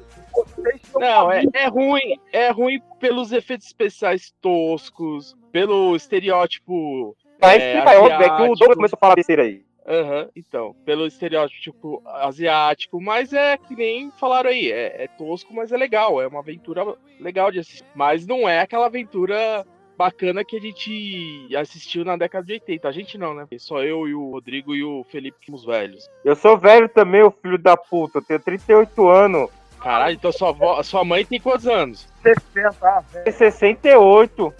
Não, é, é ruim. É ruim pelos efeitos especiais toscos, pelo estereótipo. Vai é, explicar, é óbvio, é que o. Douglas começou a falar besteira aí. Aham, então, pelo estereótipo tipo, asiático, mas é que nem falaram aí, é, é tosco, mas é legal, é uma aventura legal de assistir. Mas não é aquela aventura bacana que a gente assistiu na década de 80. A gente não, né? Só eu e o Rodrigo e o Felipe que somos velhos. Eu sou velho também, o filho da puta. Eu tenho 38 anos. Caralho, então sua, avó, sua mãe tem quantos anos? 60, ah, velho. Tenho 68.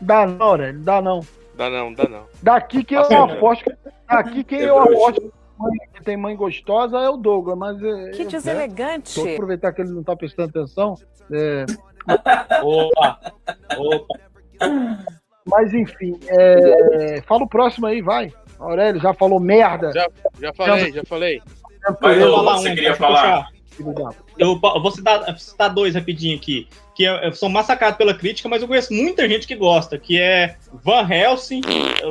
Dá não, Aurélio, dá não. Dá não, dá não. Daqui que eu Assim, aposto. Daqui quem É eu aposto que tem mãe gostosa é o Douglas, mas. é, Que é, deselegante. Vou aproveitar que ele não tá prestando atenção. é, Opa, opa. mas enfim, é, fala o próximo aí, vai. Aurélio já falou merda. Já, já falei, já falei. Mas Eu eu, você um, queria eu falar? Eu eu vou citar, citar dois rapidinho aqui, que eu, eu sou massacrado pela crítica, mas eu conheço muita gente que gosta, que é Van Helsing,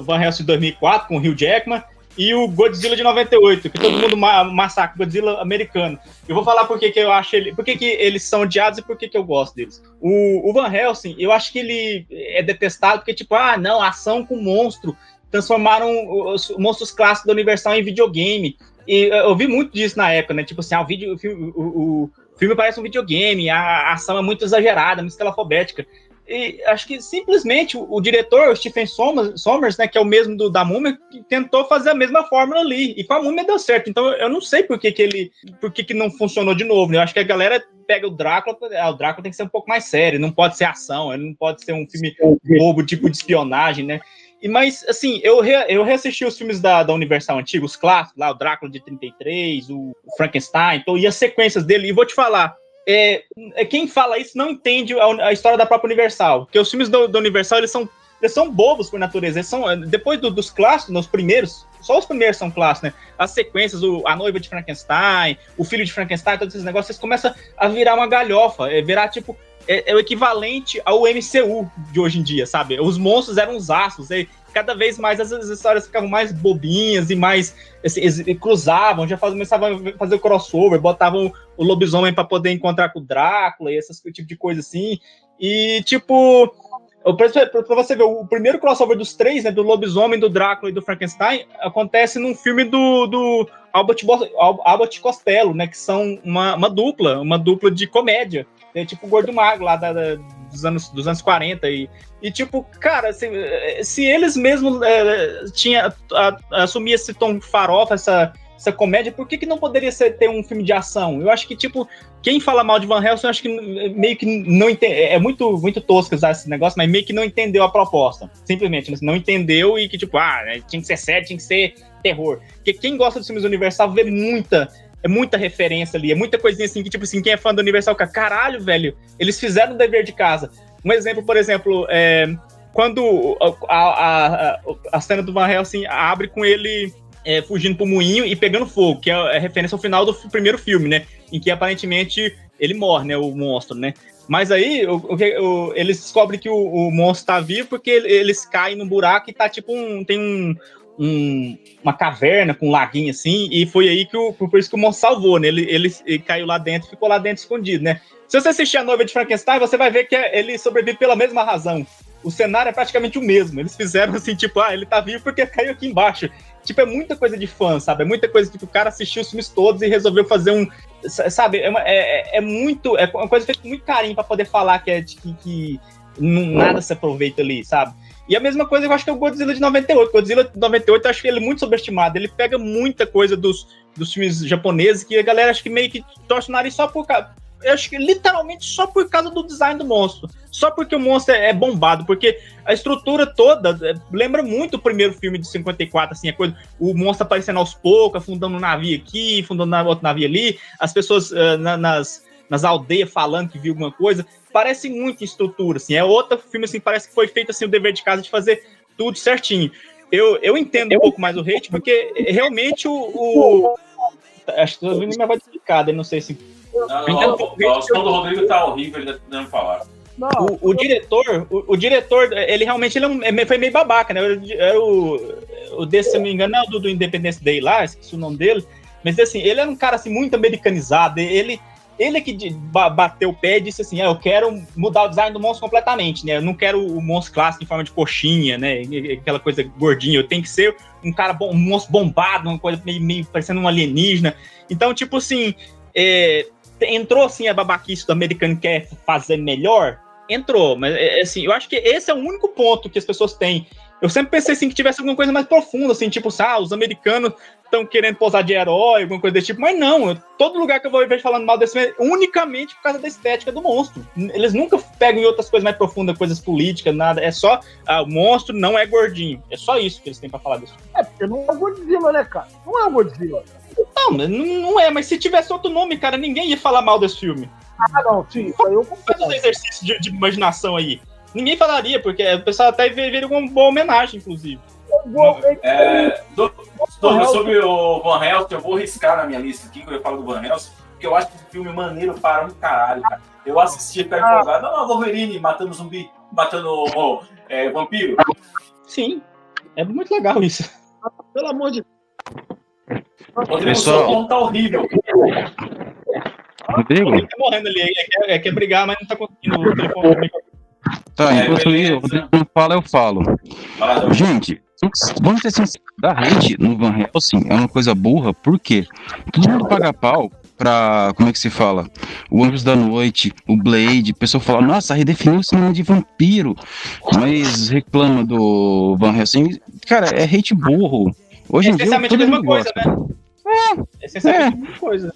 Van Helsing 2004, com o Hugh Jackman, e o Godzilla de 98, que todo mundo ma massacra, Godzilla americano. Eu vou falar por que que eu acho ele, por que que eles são odiados e por que que eu gosto deles. O, o Van Helsing, eu acho que ele é detestado porque, tipo, ah, não, ação com monstro, transformaram os monstros clássicos da Universal em videogame. E eu vi muito disso na época, né? Tipo assim, ah, o, vídeo, o, o filme parece um videogame, a, ação é muito exagerada, muito escalafobética. E acho que simplesmente o, o diretor, o Stephen Sommers, Sommers, né, que é o mesmo do, da Múmia, tentou fazer a mesma fórmula ali. E com a Múmia deu certo. Então eu não sei por que, que ele. por que, que não funcionou de novo. Né? Eu acho que a galera pega o Drácula, ah, o Drácula tem que ser um pouco mais sério, não pode ser ação, ele não pode ser um filme bobo, tipo de espionagem, né? E, mas, assim, eu, re, eu reassisti os filmes da, da Universal antigos, os clássicos, lá, o Drácula de 33, o, o Frankenstein, então, e as sequências dele, e vou te falar, é, é, quem fala isso não entende a, a história da própria Universal, porque os filmes do, da Universal, eles são, eles são bobos por natureza, eles são, depois do, dos clássicos, nos primeiros, só os primeiros são clássicos, né? As sequências, o, a noiva de Frankenstein, o filho de Frankenstein, todos esses negócios, eles começam a virar uma galhofa, é, virar, tipo, é, é, o equivalente ao MCU de hoje em dia, sabe? Os monstros eram os astros, e cada vez mais as, as histórias ficavam mais bobinhas e mais assim, cruzavam, já começavam a fazer o crossover, botavam o lobisomem para poder encontrar com o Drácula e esse tipo de coisa assim. E tipo, Eu- Pra, você ver, o primeiro crossover dos três, né? Do lobisomem, do Drácula e do Frankenstein, acontece num filme do, do Albert, Albert Costello, né? Que são uma, uma dupla, uma dupla de comédia. É tipo o Gordo Mago lá da- da- dos, anos, dos anos 40. E, e tipo, cara, assim, se eles mesmos eh, tinha, a- assumir esse tom farofa, essa, essa comédia, por que, que não poderia ser, ter um filme de ação? Eu acho que, tipo, quem fala mal de Van Helsing, eu acho que meio que não entende. É muito, muito tosco usar esse negócio, mas meio que não entendeu a proposta. Simplesmente, né? não entendeu e que, tipo, ah, né, tinha que ser sério, tinha que ser terror. Porque quem gosta dos filmes do Universal vê muita. É muita referência ali, é muita coisinha assim que, tipo assim, quem é fã do Universal fica, caralho, velho, eles fizeram o dever de casa. Um exemplo, por exemplo, é, quando a, a, a, cena do Van Helsing abre com ele é, fugindo pro moinho e pegando fogo, que é a referência ao final do primeiro filme, né? Em que aparentemente ele morre, né? O monstro, né? Mas aí o, o eles descobrem que o, o monstro tá vivo porque ele- eles caem num buraco e tá tipo um. Tem um. Um- uma caverna com um laguinho assim, e foi aí que o. Por isso que o monstro salvou, né? Ele, ele, ele caiu lá dentro ficou lá dentro escondido, né? Se você assistir a noiva de Frankenstein, você vai ver que é- ele sobrevive pela mesma razão. O cenário é praticamente o mesmo. Eles fizeram assim, tipo, ah, ele tá vivo porque caiu aqui embaixo. Tipo, é muita coisa de fã, sabe? É muita coisa que o cara assistiu os filmes todos e resolveu fazer um. sa- Sabe? É, uma- é- é- é muito. É uma coisa feita com muito carinho pra poder falar que é de que, que nada se aproveita ali, sabe? E a mesma coisa eu acho que é o Godzilla de 98. O Godzilla de 98 eu acho que ele é muito subestimado. Ele pega muita coisa dos, dos filmes japoneses que a galera acho que meio que torce o nariz só por causa. Eu acho que literalmente só por causa do design do monstro. Só porque o monstro é, é bombado. Porque a estrutura toda é, lembra muito o primeiro filme de 54, assim, a coisa, o monstro aparecendo aos poucos, afundando um navio aqui, afundando outro navio ali, as pessoas ah, na- nas, nas aldeias falando que viu alguma coisa. Parece muito em estrutura, assim. É outro filme, assim, parece que foi feito assim, o dever de casa de fazer tudo certinho. Eu, eu entendo um pouco mais o hate, porque realmente o. o- acho que o ouvindo minha voz explicada, eu não sei se. Não, pouco o som do Rodrigo tá horrível, ele tá tentando falar. O, o diretor, o, o diretor, ele realmente ele é um- é- foi meio babaca, né? É o, o desse, se eu não me engano, é o do, do Independence Day lá, esqueci o nome dele. Mas assim, ele era um cara assim, muito americanizado. Ele, ele é que bateu o pé e disse assim: ah, eu quero mudar o design do monstro completamente, né? Eu não quero o monstro clássico em forma de coxinha, né? Aquela coisa gordinha. Eu tenho que ser um cara bom, um monstro bombado, uma coisa meio, meio parecendo um alienígena. Então, tipo assim, é, entrou assim a babaquice do americano que quer fazer melhor, entrou, mas é, assim, eu acho que esse é o único ponto que as pessoas têm. Eu sempre pensei assim que tivesse alguma coisa mais profunda, assim, tipo, ah, os americanos estão querendo posar de herói, alguma coisa desse tipo, mas não, eu- todo lugar que eu vou ver falando mal desse filme é unicamente por causa da estética do monstro. Eles nunca pegam em outras coisas mais profundas, coisas políticas, nada, é só, ah, o monstro não é gordinho, é só isso que eles têm pra falar desse filme. É, porque não é o Godzilla, né, cara? Não é o Godzilla. Não, não, não é, mas se tivesse outro nome, cara, ninguém ia falar mal desse filme. Ah, não, sim, eu Faz um exercício de, de imaginação aí. Ninguém falaria, porque o pessoal até veria uma boa homenagem, inclusive. É, do- sobre, sobre o Van Helsing, eu vou riscar na minha lista aqui, quando eu falo do Van Helsing, porque eu acho que esse filme é maneiro para um caralho, cara. Eu assisti ficar empolgado. Não, não, Wolverine matando zumbi, matando ó, é, vampiro. Sim, é muito legal isso. Pelo amor de Rodrigo, Pessoal- seu tom tá horrível. Rodrigo? Ele tá morrendo ali, é, é, é, quer brigar, mas não tá conseguindo o o. Tá, É, enquanto beleza. isso, o Rodrigo não fala, eu falo. Fala, Gente, vamos ser sinceros, da hate no Van Helsing é uma coisa burra, por quê? Todo mundo paga pau pra, como é que se fala? O Anjos da Noite, o Blade, o pessoal fala, nossa, redefiniu o cinema de vampiro, mas reclama do Van Helsing. Cara, é hate burro. Hoje em dia Essencialmente a todo mesma mundo coisa, gosta. né? Essencialmente a mesma coisa.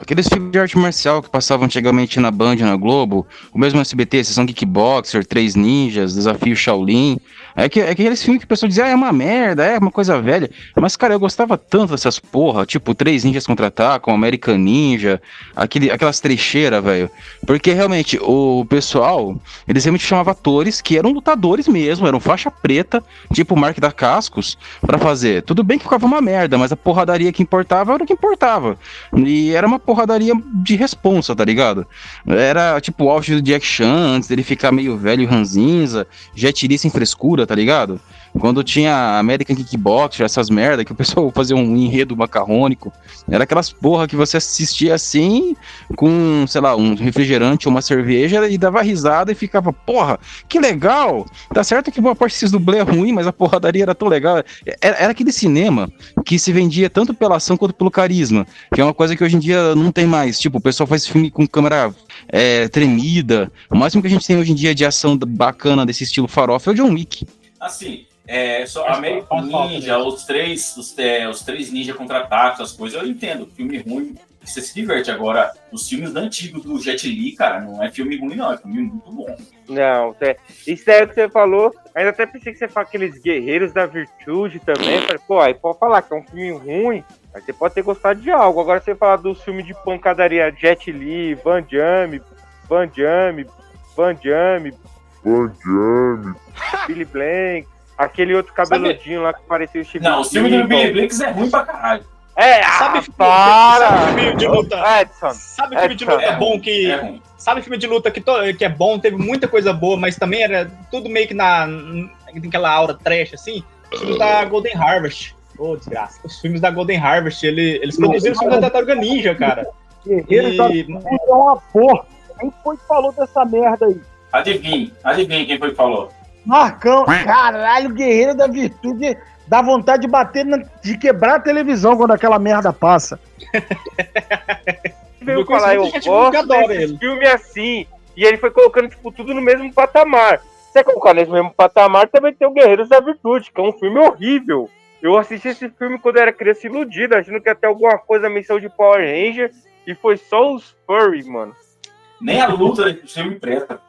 Aqueles filmes de arte marcial que passavam antigamente na Band, na Globo, o mesmo SBT, Sessão Kickboxer, Três Ninjas, Desafio Shaolin. É, que, é aqueles filmes que o pessoal dizia, ah, é uma merda, é uma coisa velha. Mas, cara, eu gostava tanto dessas porra, tipo Três Ninjas Contra-Atacam, American Ninja, aquele, aquelas trecheiras, velho. Porque, realmente, o pessoal, eles realmente chamavam atores que eram lutadores mesmo, eram faixa preta, tipo Mark da Cascos, pra fazer. Tudo bem que ficava uma merda, mas a porradaria que importava era o que importava. E era uma porradaria de responsa, tá ligado? Era tipo o auge do Jack Chan, antes dele ficar meio velho e ranzinza, Jet Li sem frescura, tá ligado? Quando tinha American Kickboxer, essas merda, que o pessoal fazia um enredo macarrônico. Era aquelas porra que você assistia assim, com, sei lá, um refrigerante ou uma cerveja, e dava risada e ficava, porra, que legal! Tá certo que boa parte desses dublê é ruim, mas a porradaria era tão legal. Era, era aquele cinema que se vendia tanto pela ação quanto pelo carisma, que é uma coisa que hoje em dia não tem mais. Tipo, o pessoal faz filme com câmera é, tremida. O máximo que a gente tem hoje em dia de ação bacana desse estilo farofa é o John Wick. Assim, é, só American Ninja, os três, os, é, os três ninja contra-ataques, as coisas, eu entendo. Filme ruim, você se diverte. Agora, os filmes antigos do Jet Li, cara, não é filme ruim, não, é filme muito bom. Não, é, isso é o que você falou. Ainda até pensei que você fala aqueles Guerreiros da Virtude também. Falei, pô, aí pode falar que é um filme ruim, mas você pode ter gostado de algo. Agora você falar dos filmes de pancadaria Jet Li, Van Damme, Van Damme, Van Damme, Van Damme, Billy Blank, aquele outro cabeludinho lá que parecia o Steve Não, o filme do Billy Blanks é ruim pra caralho. É, Sabe ah, filme- para! sabe filme de luta? Edson, Sabe filme de Edson. luta é bom que. É. Sabe filme de luta que, to- que é bom, teve muita coisa boa, mas também era tudo meio que na, naquela aura trash, assim. Os filmes da Golden Harvest. Ô, desgraça. Os filmes da Golden Harvest, ele- eles produziram o filme da Tartaruga Ninja, cara. Guerreiros da E- é uma porra. Quem foi que falou dessa merda aí? Adivinhe, adivinhe quem foi que falou. Marcão, caralho, Guerreiro da Virtude dá vontade de bater, na- de quebrar a televisão quando aquela merda passa. veio Eu falar, eu gosto desse filme assim. E ele foi colocando, tipo, tudo no mesmo patamar. Se você colocar nesse mesmo patamar, também tem o Guerreiros da Virtude, que é um filme horrível. Eu assisti esse filme quando era criança iludida, achando que ia ter alguma coisa, missão de Power Ranger, e foi só os furry, mano. Nem a luta do filme presta.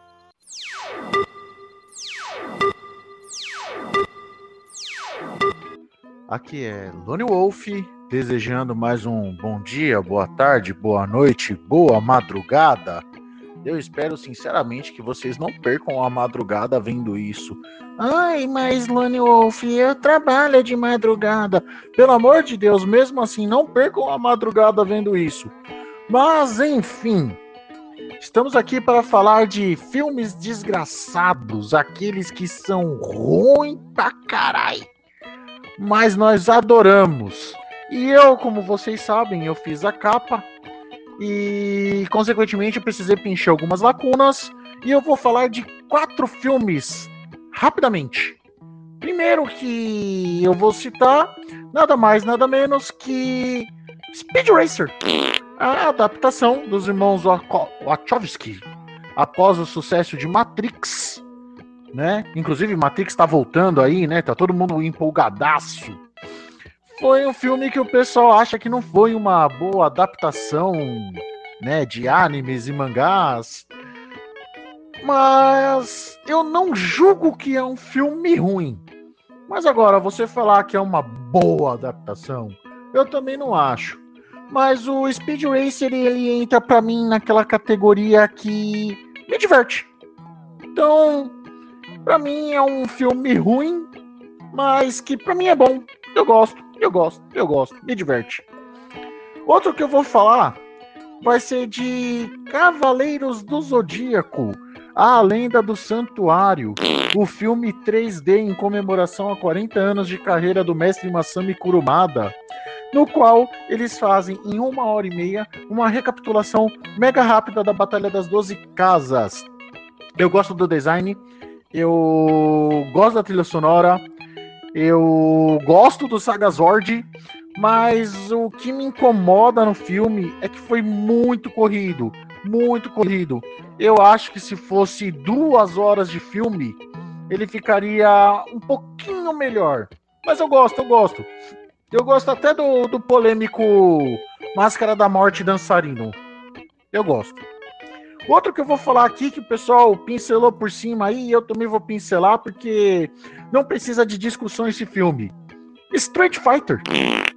Aqui é Lone Wolf, desejando mais um bom dia, boa tarde, boa noite, boa madrugada. Eu espero sinceramente que vocês não percam a madrugada vendo isso. Ai, mas Lone Wolf, eu trabalho de madrugada. Pelo amor de Deus, mesmo assim, não percam a madrugada vendo isso. Mas, enfim, estamos aqui para falar de filmes desgraçados, aqueles que são ruins pra caralho mas nós adoramos. E eu, como vocês sabem, eu fiz a capa e, consequentemente, eu precisei preencher algumas lacunas e eu vou falar de quatro filmes rapidamente. Primeiro que eu vou citar nada mais, nada menos que Speed Racer, a adaptação dos irmãos Wach- Wachowski após o sucesso de Matrix né? Inclusive, Matrix tá voltando aí, né? Tá todo mundo empolgadaço. Foi um filme que o pessoal acha que não foi uma boa adaptação, né, de animes e mangás. Mas eu não julgo que é um filme ruim. Mas agora, você falar que é uma boa adaptação, eu também não acho. Mas o Speed Racer, ele entra pra mim naquela categoria que me diverte. Então, Pra mim é um filme ruim, mas que pra mim é bom. Eu gosto, eu gosto, eu gosto, me diverte. Outro que eu vou falar vai ser de Cavaleiros do Zodíaco, A Lenda do Santuário, o filme 3D em comemoração a 40 anos de carreira do mestre Masami Kurumada, no qual eles fazem em uma hora e meia uma recapitulação mega rápida da Batalha das Doze Casas. Eu gosto do design, eu gosto da trilha sonora, eu gosto do Sagazord, mas o que me incomoda no filme é que foi muito corrido, muito corrido. Eu acho que se fosse duas horas de filme, ele ficaria um pouquinho melhor. Mas eu gosto, eu gosto. Eu gosto até do, do polêmico Máscara da Morte dançarino. Eu gosto. Outro que eu vou falar aqui, que o pessoal pincelou por cima aí, eu também vou pincelar, porque não precisa de discussão esse filme. Street Fighter.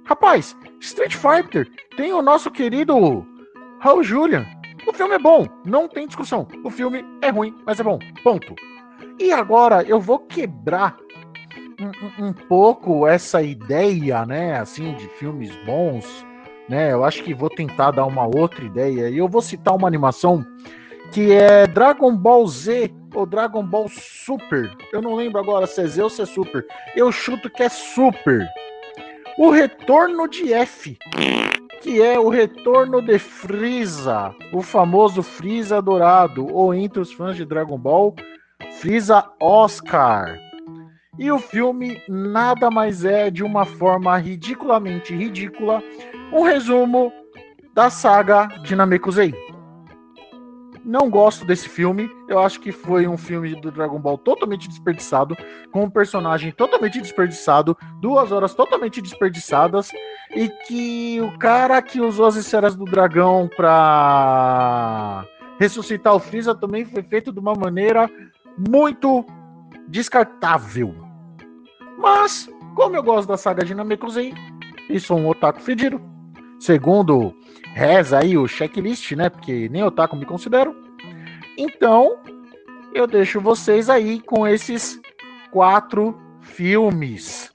Rapaz, Street Fighter tem o nosso querido Raul Julian. O filme é bom, não tem discussão. O filme é ruim, mas é bom. Ponto. E agora eu vou quebrar um, um- um pouco essa ideia, né, assim, de filmes bons, né? Eu acho que vou tentar dar uma outra ideia. E eu vou citar uma animação que é Dragon Ball Z ou Dragon Ball Super. Eu não lembro agora se é Z ou se é Super. Eu chuto que é Super. O retorno de F, que é o retorno de Frieza, o famoso Frieza dourado, ou entre os fãs de Dragon Ball, Frieza Oscar. E o filme nada mais é de uma forma ridiculamente ridícula, um resumo da saga de Namekusei. Não gosto desse filme. Eu acho que foi um filme do Dragon Ball totalmente desperdiçado, com um personagem totalmente desperdiçado, duas horas totalmente desperdiçadas, e que o cara que usou as esferas do dragão pra ressuscitar o Freeza também foi feito de uma maneira muito descartável. Mas, como eu gosto da saga de Namekusei e sou um otaku fedido, segundo reza aí o checklist, né? Porque nem otaku me considero. Então, eu deixo vocês aí com esses quatro filmes.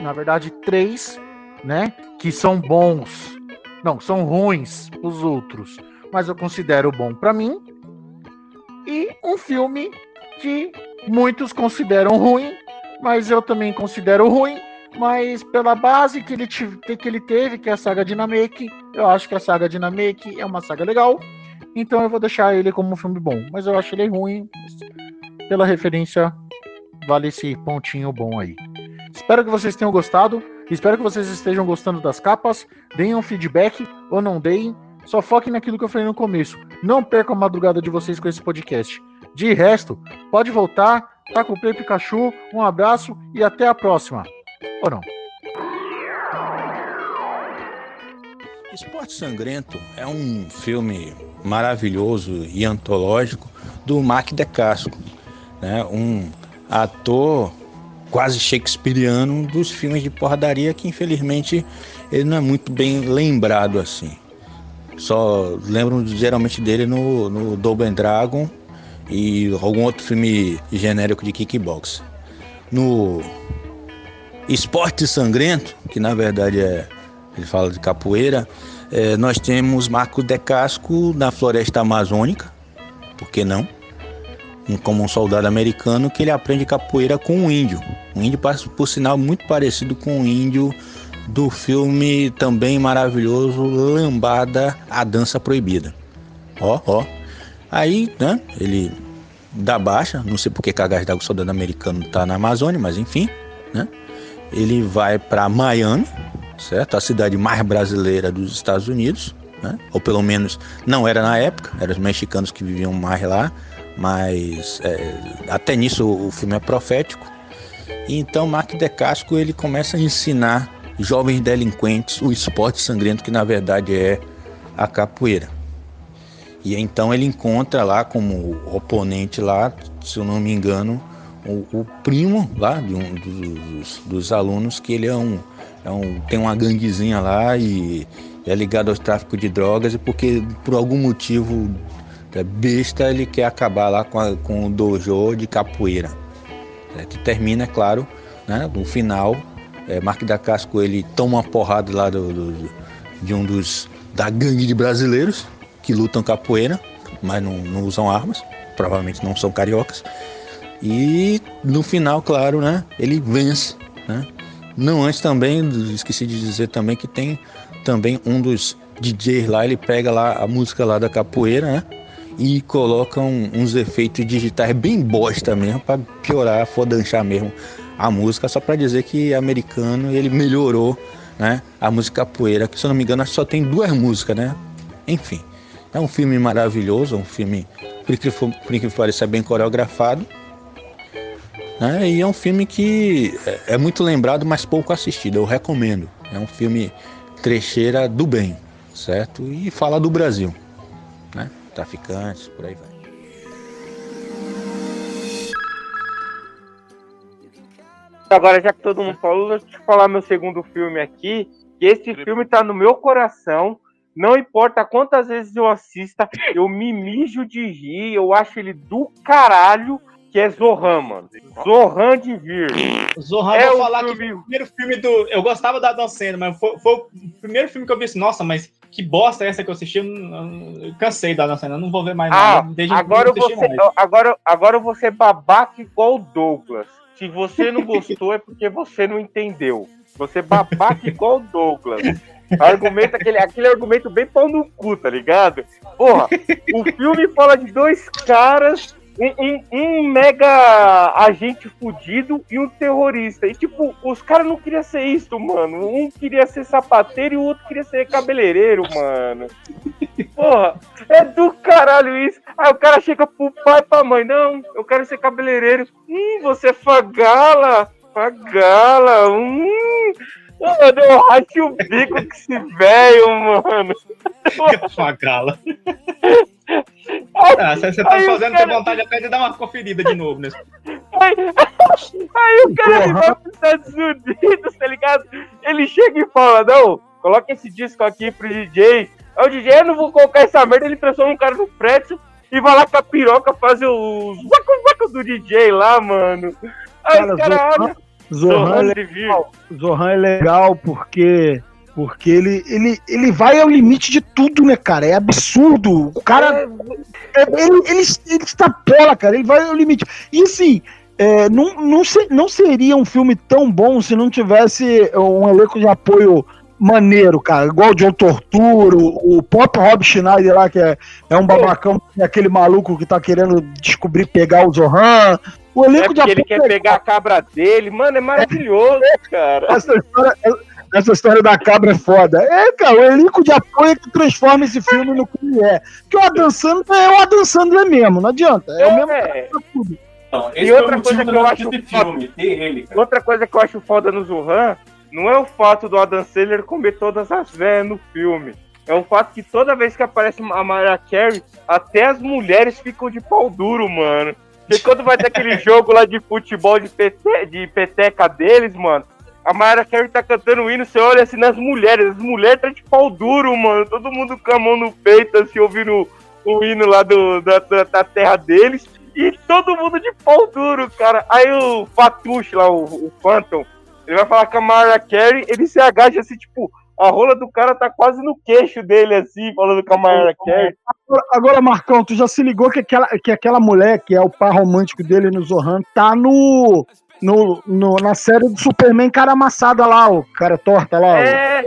Na verdade, três, né? Que são bons. Não, são ruins os outros. Mas eu considero bom para mim. E um filme que muitos consideram ruim, mas eu também considero ruim mas pela base que ele, que ele teve, que é a saga Dynamake, eu acho que a saga Dynamake é uma saga legal. Então eu vou deixar ele como um filme bom. Mas eu acho ele ruim. Pela referência, vale esse pontinho bom aí. Espero que vocês tenham gostado. Espero que vocês estejam gostando das capas. Deem um feedback ou não deem. Só foquem naquilo que eu falei no começo. Não percam a madrugada de vocês com esse podcast. De resto, pode voltar. Tá com o Play Pikachu. Um abraço e até a próxima. Ou não? Esporte Sangrento é um filme maravilhoso e antológico do Mark DeCasco, né? um ator quase shakespeariano dos filmes de porradaria que infelizmente ele não é muito bem lembrado assim. Só lembram geralmente dele no, no Double Dragon e algum outro filme genérico de kickbox. No Esporte Sangrento, que na verdade é, ele fala de capoeira, é, nós temos Marco de Casco na floresta amazônica, por que não? Como um soldado americano que ele aprende capoeira com um índio. Um índio, por sinal, muito parecido com o um índio do filme também maravilhoso Lambada, a Dança Proibida. Ó, ó. Aí, né, ele dá baixa, não sei porque cagás d'água o soldado americano tá na Amazônia, mas enfim, né? ele vai para Miami, certo? A cidade mais brasileira dos Estados Unidos, né? Ou pelo menos não era na época, eram os mexicanos que viviam mais lá, mas é, até nisso o filme é profético. E então Mark DeCasco ele começa a ensinar jovens delinquentes o esporte sangrento que na verdade é a capoeira. E então ele encontra lá como oponente lá, se eu não me engano, o, o primo lá de um dos, dos, alunos que ele é um, é um tem uma ganguezinha lá e é ligado ao tráfico de drogas e porque por algum motivo é besta ele quer acabar lá com, a, com o dojo de capoeira. É, que termina é claro né, no final é, Mark da Casco ele toma uma porrada lá do, do, de um dos da gangue de brasileiros que lutam capoeira mas não, não usam armas provavelmente não são cariocas e no final, claro, né, ele vence, né? Não antes também, esqueci de dizer também que tem também um dos DJs lá, ele pega lá a música lá da capoeira, né? E coloca um, uns efeitos digitais bem bosta mesmo para piorar, fodanchar mesmo a música, só para dizer que é americano ele melhorou, né? A música capoeira, que se eu não me engano só tem duas músicas, né? Enfim, é um filme maravilhoso, um filme, por incrível que pareça, bem coreografado né? E é um filme que é, é muito lembrado, mas pouco assistido. Eu recomendo. É um filme trecheira do bem, certo? E fala do Brasil, né? Traficantes, por aí vai. Agora, já que todo mundo falou, deixa eu falar meu segundo filme aqui. Que esse filme tá no meu coração. Não importa quantas vezes eu assista, eu me mijo de rir, eu acho ele do caralho que é Zohan, mano. Zohan de Vir. Zohan, É vou falar que o primeiro filme do. Eu gostava da Dan Sandler, mas foi, foi o primeiro filme que eu vi assim, nossa, mas que bosta é essa que eu assisti? Eu, não- eu cansei da Dan Sandler, eu não vou ver mais Ah, nada. agora eu, vou ser, agora, agora eu vou ser babaca igual o Douglas. Se você não gostou, é porque você não entendeu. Você é babaca igual o Douglas. Argumento, aquele, aquele argumento bem pau no cu, tá ligado? Porra, o filme fala de dois caras, um, um- mega agente fudido e um terrorista. E tipo, os caras não queriam ser isso, mano. Um queria ser sapateiro e o outro queria ser cabeleireiro, mano. Porra, é do caralho isso. Aí o cara chega pro pai e pra mãe, não, eu quero ser cabeleireiro. Hum, você é fagala, fagala, hum. Mano, eu racho o bico com esse velho, mano. Fagala. Ah, você você tá Aí fazendo cara- ter vontade até de dar uma conferida de novo nesse. Aí, aí o cara ele vai pros Estados Unidos, tá ligado? Ele chega e fala, não, coloca esse disco aqui pro DJ. Aí o DJ, eu não vou colocar essa merda, ele transforma um cara no pretzel e vai lá com a piroca fazer os vaco-vaco do DJ lá, mano. Aí Cara, os caras olham. Zohan é legal. Zohan é legal porque porque ele, ele, ele vai ao limite de tudo, né, cara? É absurdo. O cara. é- ele, ele, ele extrapola, cara. Ele vai ao limite. E assim. é, não, não, se- não seria um filme tão bom se não tivesse um elenco de apoio maneiro, cara. Igual o John Torturo, o Pop Rob Schneider lá, que é, é um babacão, é aquele maluco que tá querendo descobrir pegar o Zohan. O É elenco de porque ele quer pegar a cabra dele, mano, é maravilhoso, cara. Essa história, essa história da cabra é foda. É, cara, o elenco de apoio é que transforma esse filme no que ele é. Porque o Adam Sandler é o Adam Sandler mesmo, não adianta. É, o mesmo pra tudo. Esse E outra coisa que eu acho filme, ele, cara. Outra coisa que eu acho foda no Zuhan não é o fato do Adam Sandler comer todas as velhas no filme. É o fato que toda vez que aparece a Mariah Carey, até as mulheres ficam de pau duro, mano. Porque quando vai ter aquele jogo lá de futebol de, pete, de peteca deles, mano, a Mariah Carey tá cantando o hino, você olha assim nas mulheres, as mulheres tá de pau duro, mano. Todo mundo com a mão no peito, assim, ouvindo o hino lá do, da, da, terra deles. E todo mundo de pau duro, cara. Aí o Fatush lá, o, o Phantom, ele vai falar com a Mariah Carey, ele se agacha assim, tipo, a rola do cara tá quase no queixo dele, assim, falando com a Mariah Carey. Agora, agora, Marcão, tu já se ligou que aquela, que aquela mulher, que é o par romântico dele no Zohan, tá no, no, no- na série do Superman cara amassada lá, o cara torta lá. o- É,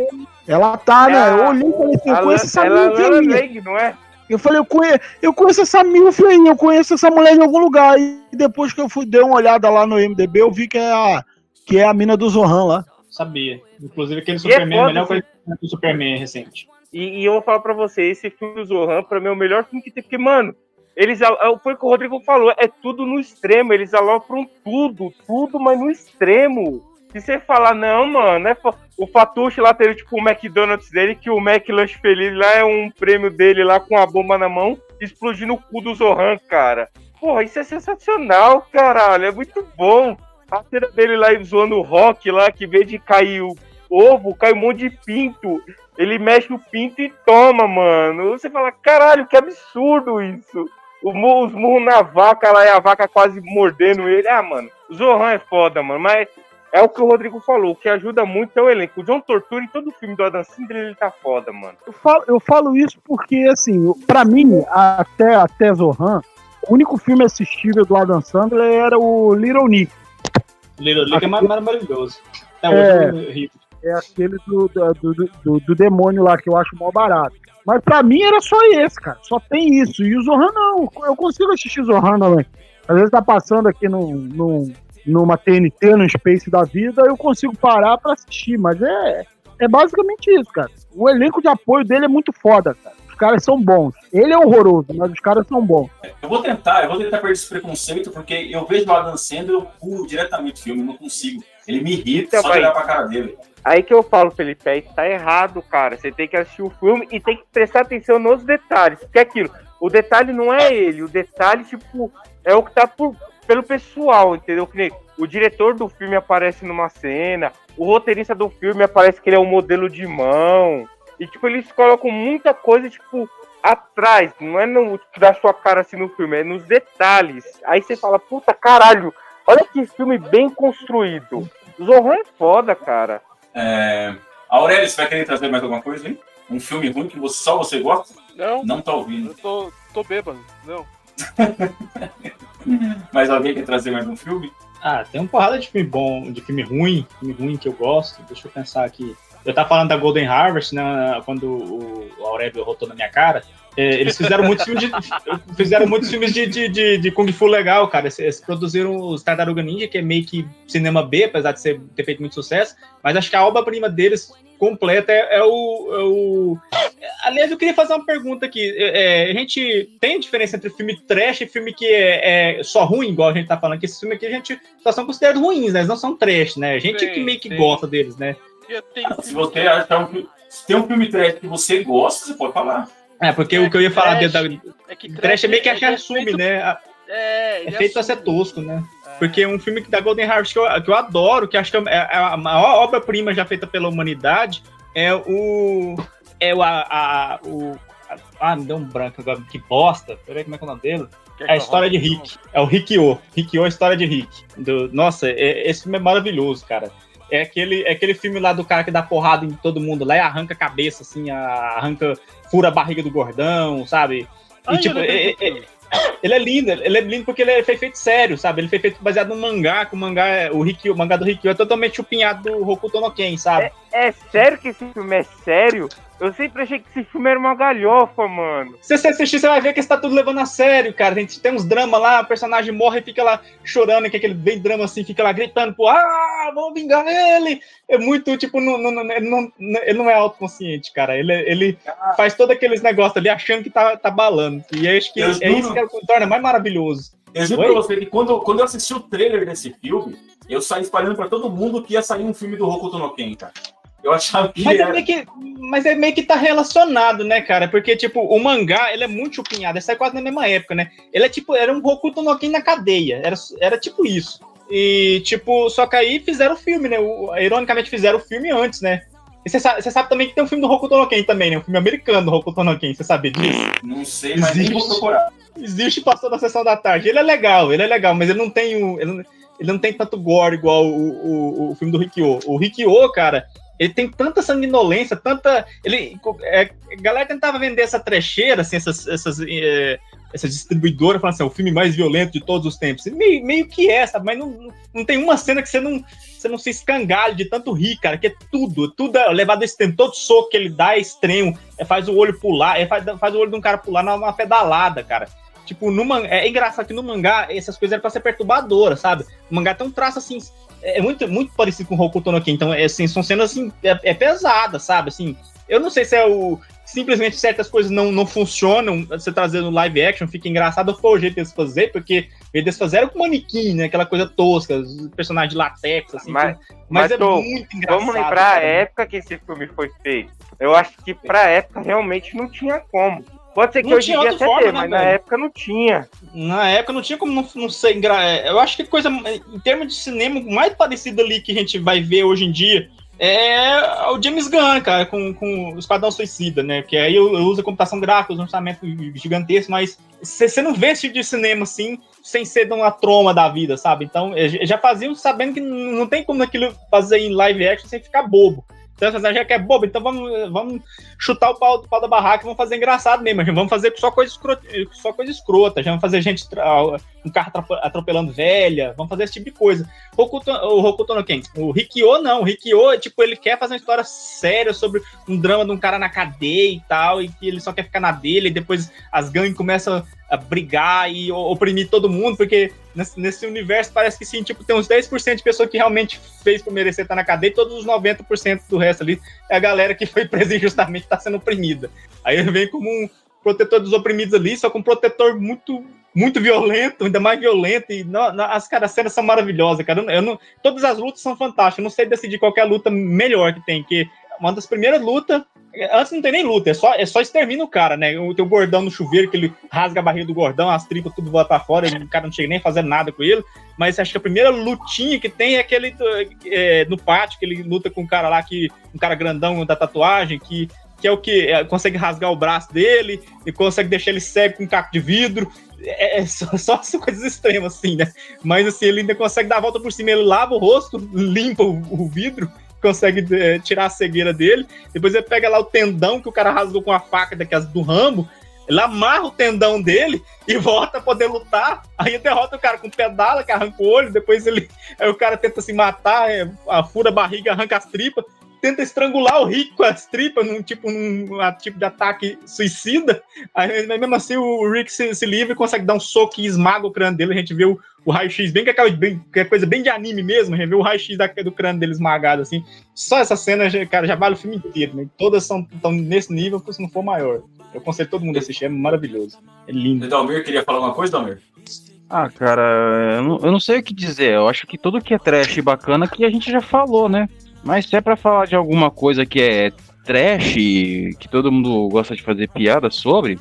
Ela tá, né? É a- Eu olhei e falei assim, eu conheço essa ela, milf ela aí. Lang, não é? Eu falei, eu conheço, eu conheço essa milf aí, eu conheço essa mulher de algum lugar. E depois que eu fui dar uma olhada lá no MDB, eu vi que é a, que é a mina do Zohan lá. Sabia. Inclusive aquele E é Superman, é a melhor assim. coisa do Superman recente. E, e eu vou falar pra você, esse filme do Zohan, pra mim, é o melhor filme que tem, porque, mano, eles, é, foi o que o Rodrigo falou, é tudo no extremo, eles alopram tudo, tudo, mas no extremo. Se você falar, não, mano, é o Fatuche lá teve, tipo, o McDonald's dele, que o Mac Lunch Feliz lá é um prêmio dele lá com a bomba na mão, explodindo o cu do Zohan, cara. Porra, isso é sensacional, caralho, é muito bom. A cena dele lá zoando o rock lá, que vez de cair o ovo, cai um monte de pinto. Ele mexe o pinto e toma, mano. Você fala, caralho, que absurdo isso. O Os murros na vaca lá e a vaca quase mordendo ele. Ah, mano, o Zohan é foda, mano. Mas é o que o Rodrigo falou. O que ajuda muito é o elenco. O John Tortura em todo filme do Adam Sandler, ele tá foda, mano. Eu falo, eu falo isso porque, assim, pra mim, até, até Zohan, o único filme assistível do Adam Sandler era o Little Nick. Little League é mar- maravilhoso. É. hoje eu rio. É aquele do, do, do, do- do demônio lá que eu acho mó barato. Mas pra mim era só esse, cara. Só tem isso. E o Zohan não. Eu consigo assistir Zohan também. Às vezes tá passando aqui no, no, numa TNT, no Space da vida, eu consigo parar pra assistir. Mas é, é basicamente isso, cara. O elenco de apoio dele é muito foda, cara. Os caras são bons. Ele é horroroso, mas os caras são bons. Eu vou tentar, eu vou tentar perder esse preconceito, porque eu vejo o Adam Sandler, eu pulo diretamente o filme, eu não consigo. Ele me irrita Então, só de vai. olhar pra cara dele. Aí que eu falo, Felipe, aí tá errado, cara. Você tem que assistir o filme e tem que prestar atenção nos detalhes. Porque é aquilo, o detalhe não é ele, o detalhe, tipo, é o que tá por, pelo pessoal, entendeu? Que nem o diretor do filme aparece numa cena, o roteirista do filme aparece que ele é um modelo de mão. E, tipo, eles colocam muita coisa, tipo, atrás, não é no, da sua cara assim no filme, é nos detalhes. Aí você fala, puta caralho, olha que filme bem construído. Zorro é foda, cara. É... Aurélio, você vai querer trazer mais alguma coisa aí? Um filme ruim que você, só você gosta? Não. Não tá ouvindo. Eu tô, tô bêbado, não. Mas alguém quer trazer mais um filme? Ah, tem uma porrada de filme bom, de filme ruim, filme ruim que eu gosto. Deixa eu pensar aqui. Eu tava falando da Golden Harvest, né? Quando o o Aurélio rotou na minha cara. É, eles fizeram muitos filmes de, fizeram muitos filmes de, de, de, de Kung Fu legal, cara. Eles, eles produziram os Tartaruga Ninja, que é meio que cinema B, apesar de ser, ter feito muito sucesso. Mas acho que a obra-prima deles completa é, é o, é o. Aliás, eu queria fazer uma pergunta aqui. É, a gente tem diferença entre filme trash e filme que é, é só ruim, igual a gente tá falando, que esses filmes aqui a gente só são considerados ruins, né? Eles não são trash, né? A gente que meio que gosta deles, né? Se você achar um, se tem um filme trash que você gosta, você pode falar. É, porque o que eu ia falar trash, dentro da. É que Trash é meio que a ele que é assume, feito- né? A- É, É feito pra assume. ser tosco, né? Porque um filme da Golden Harvest que eu, que eu adoro, que acho que é a a maior obra-prima já feita pela humanidade, é o. É o. A, a- o a- ah, me deu um branco agora. Que bosta. Peraí, como é que é o nome dele? É a história de? Rick. É o Rick-O. Rick-O, a história de Rick. Do- nossa, é- esse filme é maravilhoso, cara. É aquele, é aquele filme lá do cara que dá porrada em todo mundo lá e arranca a cabeça, assim, arranca, fura a barriga do gordão, sabe? E, Ai, tipo, é- é- filme. ele é lindo, ele é lindo porque ele é- foi feito sério, sabe? Ele foi feito baseado no mangá, que o mangá, é- o, Rick, o mangá do Rick é totalmente chupinhado do Hokuto no Ken, sabe? É sério que esse filme é sério? Eu sempre achei que esse filme era uma galhofa, mano. Se você assistir, você vai ver que você tá tudo levando a sério, cara. A gente tem uns dramas lá, o personagem morre e fica lá chorando, que é aquele bem drama assim, fica lá gritando, pô, ah, vamos vingar ele! É muito, tipo, não, não, não- ele, não, ele não é autoconsciente, cara. Ele, ele faz todos aqueles negócios ali achando que tá, tá balando. E acho que Eu é juro. isso que é o torna mais maravilhoso. Eu juro Oi? pra você que quando, quando eu assisti o trailer desse filme, eu saí espalhando pra todo mundo que ia sair um filme do Hokuto no Ken, cara. Eu achava que Mas é, era... meio que, mas é meio que tá relacionado, né, cara? Porque, tipo, o mangá, ele é muito chupinhado. Sai quase na mesma época, né? Ele é tipo, era um Hokuto no Ken na cadeia. Era, era tipo isso. E, tipo, só que aí fizeram o filme, né? O- ironicamente, fizeram o filme antes, né? E você sabe, sabe também que tem um filme do Hokuto no Ken também, né? Um filme americano do Hokuto no Ken. Você sabe disso? Não sei, mas nem vou procurar. Existe passou na sessão da tarde. Ele é legal, ele é legal, mas ele não tem o. Ele não, ele não tem tanto gore igual o, o, o filme do Rikyo. O Rikyo, cara, ele tem tanta sanguinolência, tanta. Ele, é, a galera tentava vender essa trecheira, assim, essas, essas, é, essas distribuidoras, falando assim, é o filme mais violento de todos os tempos. Meio, meio que é, sabe? Mas não, não tem uma cena que você não, você não se escangalhe de tanto rir, cara, que é tudo, tudo é levado a extremo. Todo soco que ele dá é extremo, é, faz o olho pular, é, faz, faz o olho de um cara pular numa pedalada, cara. Tipo, no man... é engraçado que no mangá essas coisas eram pra ser perturbadoras, sabe? O mangá tem um traço assim, é muito, muito parecido com o Hokuto no Ken, então é, assim, são cenas assim, é, é pesada, sabe? Assim, eu não sei se é o. Simplesmente certas coisas não, não funcionam, você trazer no live action fica engraçado, ou foi o jeito deles fazer, porque eles fizeram com manequim, né? Aquela coisa tosca, os personagens de latex, assim. Mas- tudo. mas, é tô, muito engraçado. Vamos lembrar a cara. época que esse filme foi feito. Eu acho que pra época realmente não tinha como. Pode ser que Não hoje em tinha dia até forma, ter, né, mas na velho? época não tinha. Na época não tinha como não, não ser é, Eu acho que coisa, em termos de cinema, mais parecido ali que a gente vai ver hoje em dia é o James Gunn, cara, com, com o Esquadrão Suicida, né? Que aí eu, eu uso a computação gráfica, um orçamento gigantesco, mas você não vê esse tipo de cinema assim, sem ser de uma troma da vida, sabe? Então, eh, já faziam sabendo que não não tem como aquilo fazer em live action sem ficar bobo. Então, você já que é bobo, então vamos, vamos chutar o pau, pau da barraca e vamos fazer engraçado mesmo. Vamos fazer só coisa, só coisa escrota. Já vamos fazer gente, um carro atrope- atropelando velha. Vamos fazer esse tipo de coisa. O Hokuto no Ken. O Rikyo não. O Rikyo, tipo, ele quer fazer uma história séria sobre um drama de um cara na cadeia e tal, e que ele só quer ficar na dele, e depois as gangues começam brigar e oprimir todo mundo, porque nesse, universo parece que sim, tipo, tem uns 10% de pessoa que realmente fez por merecer estar na cadeia, e todos os 90% do resto ali é a galera que foi presa injustamente está sendo oprimida. Aí ele vem como um protetor dos oprimidos ali, só com um protetor muito muito violento, ainda mais violento, e não, não, as cara, as cenas são maravilhosas, cara. Eu não- eu não, todas as lutas são fantásticas, eu não sei decidir qual é a luta melhor que tem, que uma das primeiras lutas, antes não tem nem luta, é só, é só extermina o cara, né? O teu gordão no chuveiro, que ele rasga a barriga do gordão, as tripas tudo voa pra fora, o cara não chega nem a fazer nada com ele, mas acho que a primeira lutinha que tem é aquele é, no pátio, que ele luta com um cara lá, que um cara grandão da tatuagem, que, que é o que é, consegue rasgar o braço dele e consegue deixar ele cego com um caco de vidro. É, é só, só coisas extremas, assim, né? Mas assim, ele ainda consegue dar a volta por cima, ele lava o rosto, limpa o, o vidro, consegue é, tirar a cegueira dele. Depois ele pega lá o tendão que o cara rasgou com a faca daquelas do Rambo. Ele amarra o tendão dele e volta a poder lutar. Aí derrota o cara com pedala, que arranca o olho. Depois ele, aí o cara tenta se matar, é, a fura a barriga, arranca as tripas. Tenta estrangular o Rick com as tripas, num tipo, num tipo de ataque suicida. Aí mesmo assim o Rick se, se livra e consegue dar um soco e esmaga o crânio dele. A gente vê o, o raio-x bem que, aquela, bem que é coisa bem de anime mesmo. A gente vê o raio-x do crânio dele esmagado assim. Só essa cena, já- cara, já vale o filme inteiro. Né? Todas são estão nesse nível, se não for maior. Eu aconselho todo mundo a assistir, é maravilhoso. É lindo. O Dalmir queria falar uma coisa, Dalmir? Ah, cara, eu não, eu não sei o que dizer. Eu acho que tudo que é trash e bacana que a gente já falou, né? Mas se é pra falar de alguma coisa que é trash, que todo mundo gosta de fazer piada sobre,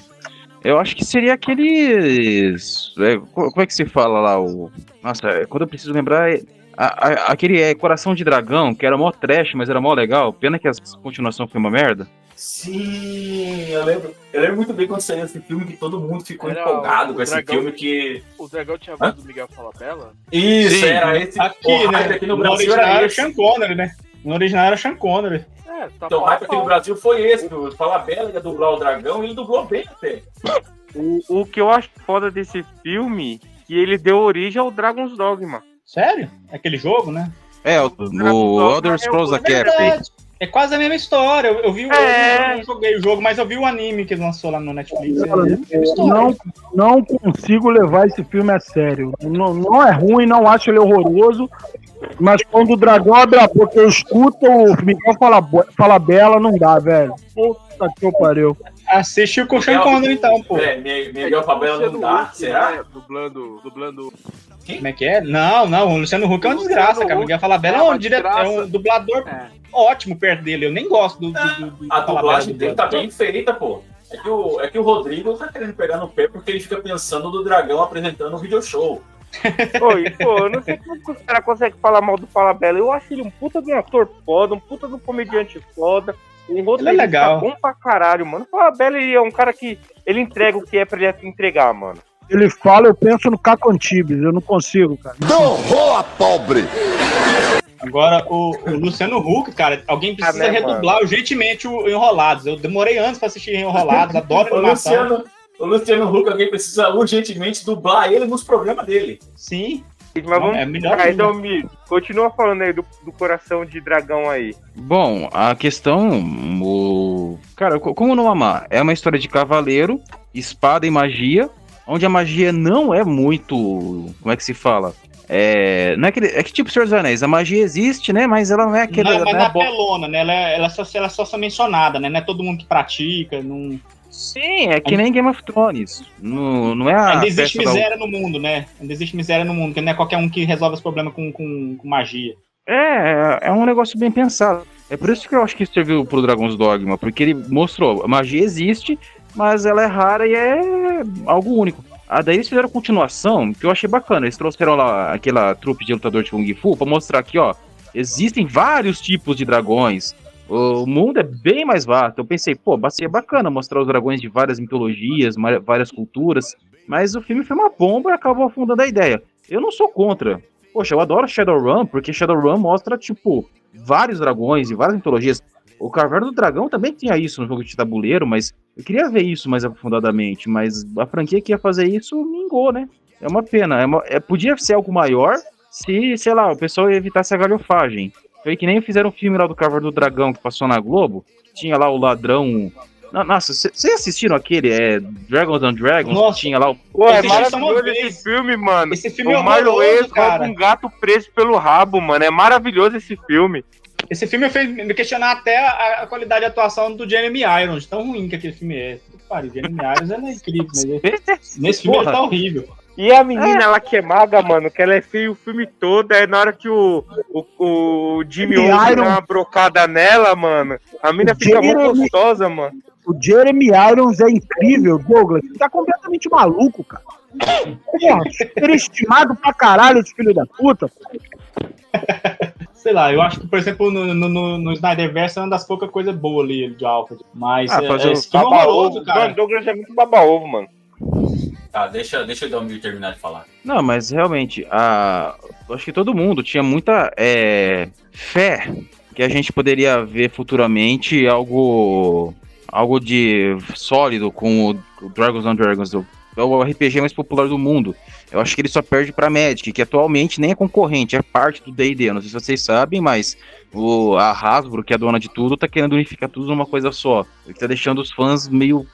eu acho que seria aqueles. é, co- como é que se fala lá? O, nossa, é, quando eu preciso lembrar. é- a- a- aquele é, Coração de Dragão, que era mó trash, mas era mó legal. Pena que a continuação foi uma merda. Sim, eu lembro. Eu lembro muito bem quando saiu esse filme que todo mundo ficou Era empolgado o com esse dragão- filme que. O dragão tinha voz do Miguel Falabella? Isso, Sim. era esse. Aqui, o né? aqui no No Brasil era era esse. Sean Connery, né? No original era Sean Connery. É, tá Então, o hype aqui no Brasil foi esse. O Falabella ia dublar o dragão e ele dublou bem até. O, o que eu acho foda desse filme, que ele deu origem ao Dragon's Dogma. Sério? Aquele jogo, né? É, o, o Elder Scrolls da Capcom. É quase a mesma história. Eu, eu vi o. É. Eu não joguei o jogo, mas eu vi o anime que lançou lá no Netflix. É não, não consigo levar esse filme a sério. Não, não é ruim, não acho ele horroroso. Mas quando o dragão abre a boca, eu escuto o Miguel fala, bo- fala bela, não dá, velho. Puta que eu pariu. Assistiu com o Sean Connery, então, pô. É, Miguel Falabella não dá? Será? né, Dublando, dublando. Como é que é? Não, não, o Luciano Huck é uma desgraça, cara. O Miguel Falabella é, um dire- é um dublador ótimo perto dele. Eu nem gosto do, do, do, do A dublagem dele tá bem feita, pô. É que, o, é que o Rodrigo tá querendo pegar no pé porque ele fica pensando do dragão apresentando o video show. Oi, pô, eu não sei como que os caras conseguem falar mal do Falabella. Eu acho ele um puta de um ator foda, um puta de um comediante foda. Um roteirista legal. bom pra caralho, mano. O Falabella ele é um cara que ele entrega o que é pra ele entregar, mano. Ele fala, eu penso no Caco Antibes, eu não consigo, cara. Não rola, pobre! Agora, o, o Luciano Huck, cara, alguém precisa Ah, né, redublar urgentemente o Enrolados. Eu demorei anos pra assistir Enrolados, adoro O animação. Luciano, o Luciano Huck, alguém precisa urgentemente dublar ele nos programas dele. Sim. Mas vamos. É melhor aí, ainda. Dalmir, continua falando aí do, do coração de dragão aí. Bom, a questão, o... Cara, co- como não amar? É uma história de cavaleiro, espada e magia, onde a magia não é muito... Como é que se fala? É, não é, aquele, é que tipo Senhor dos Anéis, a magia existe, né? Mas ela não é aquele... Não, mas não na é bo- pelona, né? Ela, é- ela, só, ela só é mencionada, né? Não é todo mundo que pratica. Não... Sim, é que nem Game of Thrones. Não, não é a Ainda existe festa da- miséria no mundo, né? Ainda existe miséria no mundo, porque não é qualquer um que resolve os problemas com, com, com magia. É, é um negócio bem pensado. É por isso que eu acho que serviu pro Dragon's Dogma, porque ele mostrou, a magia existe, mas ela é rara e é algo único. Ah, daí eles fizeram continuação, que eu achei bacana. Eles trouxeram lá aquela trupe de lutador de Kung Fu pra mostrar que, ó, existem vários tipos de dragões. O mundo é bem mais vasto. Eu pensei, pô, seria bacana mostrar os dragões de várias mitologias, várias culturas. Mas o filme foi uma bomba e acabou afundando a ideia. Eu não sou contra. Poxa, eu adoro Shadowrun, porque Shadowrun mostra, tipo, vários dragões e várias mitologias. O Caverna do Dragão também tinha isso no jogo de tabuleiro, mas eu queria ver isso mais aprofundadamente. Mas a franquia que ia fazer isso mingou, né? É uma pena. É uma- é- podia ser algo maior se, sei lá, o pessoal evitasse a galhofagem. Foi que nem fizeram um filme lá do Caverna do Dragão que passou na Globo, tinha lá o ladrão. Nossa, vocês assistiram aquele? É Dragons and Dragons? Nossa. Tinha lá o. Pô, é maravilhoso esse filme, mano. Esse filme é o Marlon rouba cara. um gato preso pelo rabo, mano. É maravilhoso esse filme. Esse filme fez me questionar até a, a qualidade de atuação do Jeremy Irons, tão ruim que aquele filme é. Pariu, Jeremy Irons ele é incrível, mas ele- nesse filme ele Porra. tá horrível. E a menina, ela que é maga, mano, que ela é feia o filme todo, aí na hora que o, o, o Jimmy Olsen dá uma brocada nela, mano, a menina fica muito Jeremy- gostosa, mano. O Jeremy Irons é incrível, Douglas. Você tá completamente maluco, cara. Porra, superestimado pra caralho esse filho da puta. sei lá, eu acho que, por exemplo, no, no, no, no Snyderverse é uma das poucas coisas boas ali de Alfred. Mas Ah, é, é, é baba-ovo. cara. Mano, Douglas é muito baba-ovo, mano. Tá, deixa, deixa o Dalmir terminar de falar. Não, mas realmente, a... acho que todo mundo tinha muita é, fé que a gente poderia ver futuramente algo algo de sólido com o Dragons and Dragons, o, é o RPG mais popular do mundo. Eu acho que ele só perde pra Magic, que atualmente nem é concorrente, é parte do D&D. Não sei se vocês sabem, mas o, a Hasbro, que é dona de tudo, tá querendo unificar tudo numa coisa só. Ele tá deixando os fãs meio,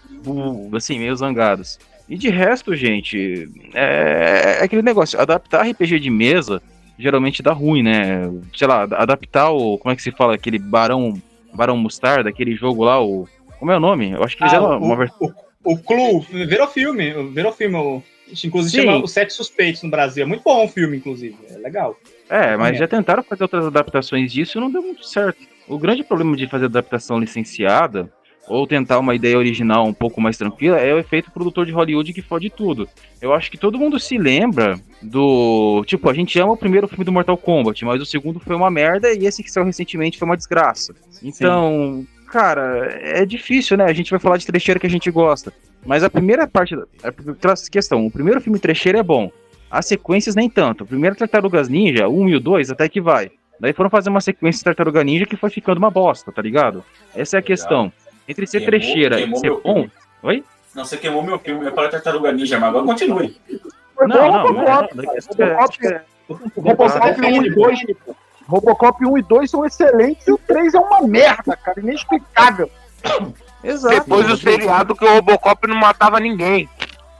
assim, meio zangados. E de resto, gente, é, é aquele negócio, adaptar RPG de mesa geralmente dá ruim, né? Sei lá, adaptar o, como é que se fala, aquele Barão, Barão Mostarda, aquele jogo lá, o, como é o nome? Eu acho que eles Ah, eram o- uma versão... O Clue virou filme, virou filme. o- Inclusive Sim. chama Os Sete Suspeitos no Brasil. É muito bom o filme, inclusive. É legal. É, mas É. já tentaram fazer outras adaptações disso e não deu muito certo. O grande problema de fazer adaptação licenciada, ou tentar uma ideia original um pouco mais tranquila, é o efeito produtor de Hollywood que fode tudo. Eu acho que todo mundo se lembra do. Tipo, a gente ama o primeiro filme do Mortal Kombat, mas o segundo foi uma merda e esse que saiu recentemente foi uma desgraça. Então, cara, é difícil, né? A gente vai falar de trecheira que a gente gosta. Mas a primeira parte. Aquela questão: o primeiro filme trecheira é bom. As sequências nem tanto. O primeiro Tartarugas Ninja, o 1 e o 2, até que vai. Daí foram fazer uma sequência de Tartaruga Ninja que foi ficando uma bosta, tá ligado? Essa é a questão. Entre ser Queimou- trecheira e queimou ser meu bom. filme. Oi? Não, você queimou meu filme, eu ia falar Tartaruga Ninja, mas agora continue. Foi Não, não, o não, Robocop. não, cara. isso é- Robocop, é- Robocop 1 e 2. Robocop 1 e 2 são excelentes e o 3 é uma merda, cara, inexplicável. Exato. Depois do seriado que o Robocop não matava ninguém.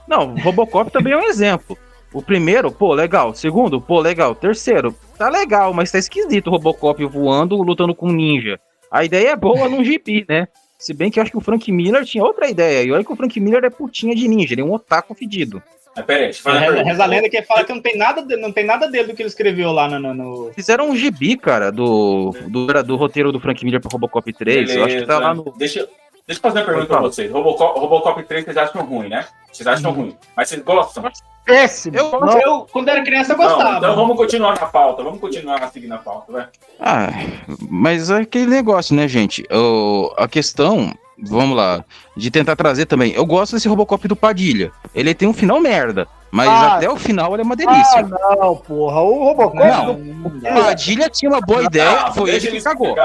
Não, Robocop também é um exemplo. O primeiro, pô, legal. O segundo, pô, legal. O terceiro, tá legal, mas tá esquisito o Robocop voando, lutando com um ninja. A ideia é boa num gibi, né? Se bem que eu acho que o Frank Miller tinha outra ideia. E olha que o Frank Miller é putinha de ninja, ele é um otaku fedido. Mas peraí, deixa eu fazer Reza, a lenda que fala que não tem nada, de- não tem nada dele do que ele escreveu lá no. no- Fizeram um gibi, cara, do, do, do roteiro do Frank Miller pro Robocop 3. Eu acho que tá lá no. Deixa, deixa eu fazer uma pergunta pra vocês. Robocop, Robocop 3 vocês acham ruim, né? Vocês acham ruim. Mas vocês gostam? Péssimo. Eu, Não, Eu, quando era criança, eu Não, gostava. então vamos continuar na pauta. Vamos continuar seguindo a pauta, vai. Ah, mas é aquele negócio, né, gente? O, a questão, vamos lá, de tentar trazer também. Eu gosto desse Robocop do Padilha. Ele tem um final merda, mas Ah. até o final ele é uma Ah, delícia. não, porra. O Robocop. Não. do- O Padilha tinha uma boa ideia, Ah, foi ele que cagou.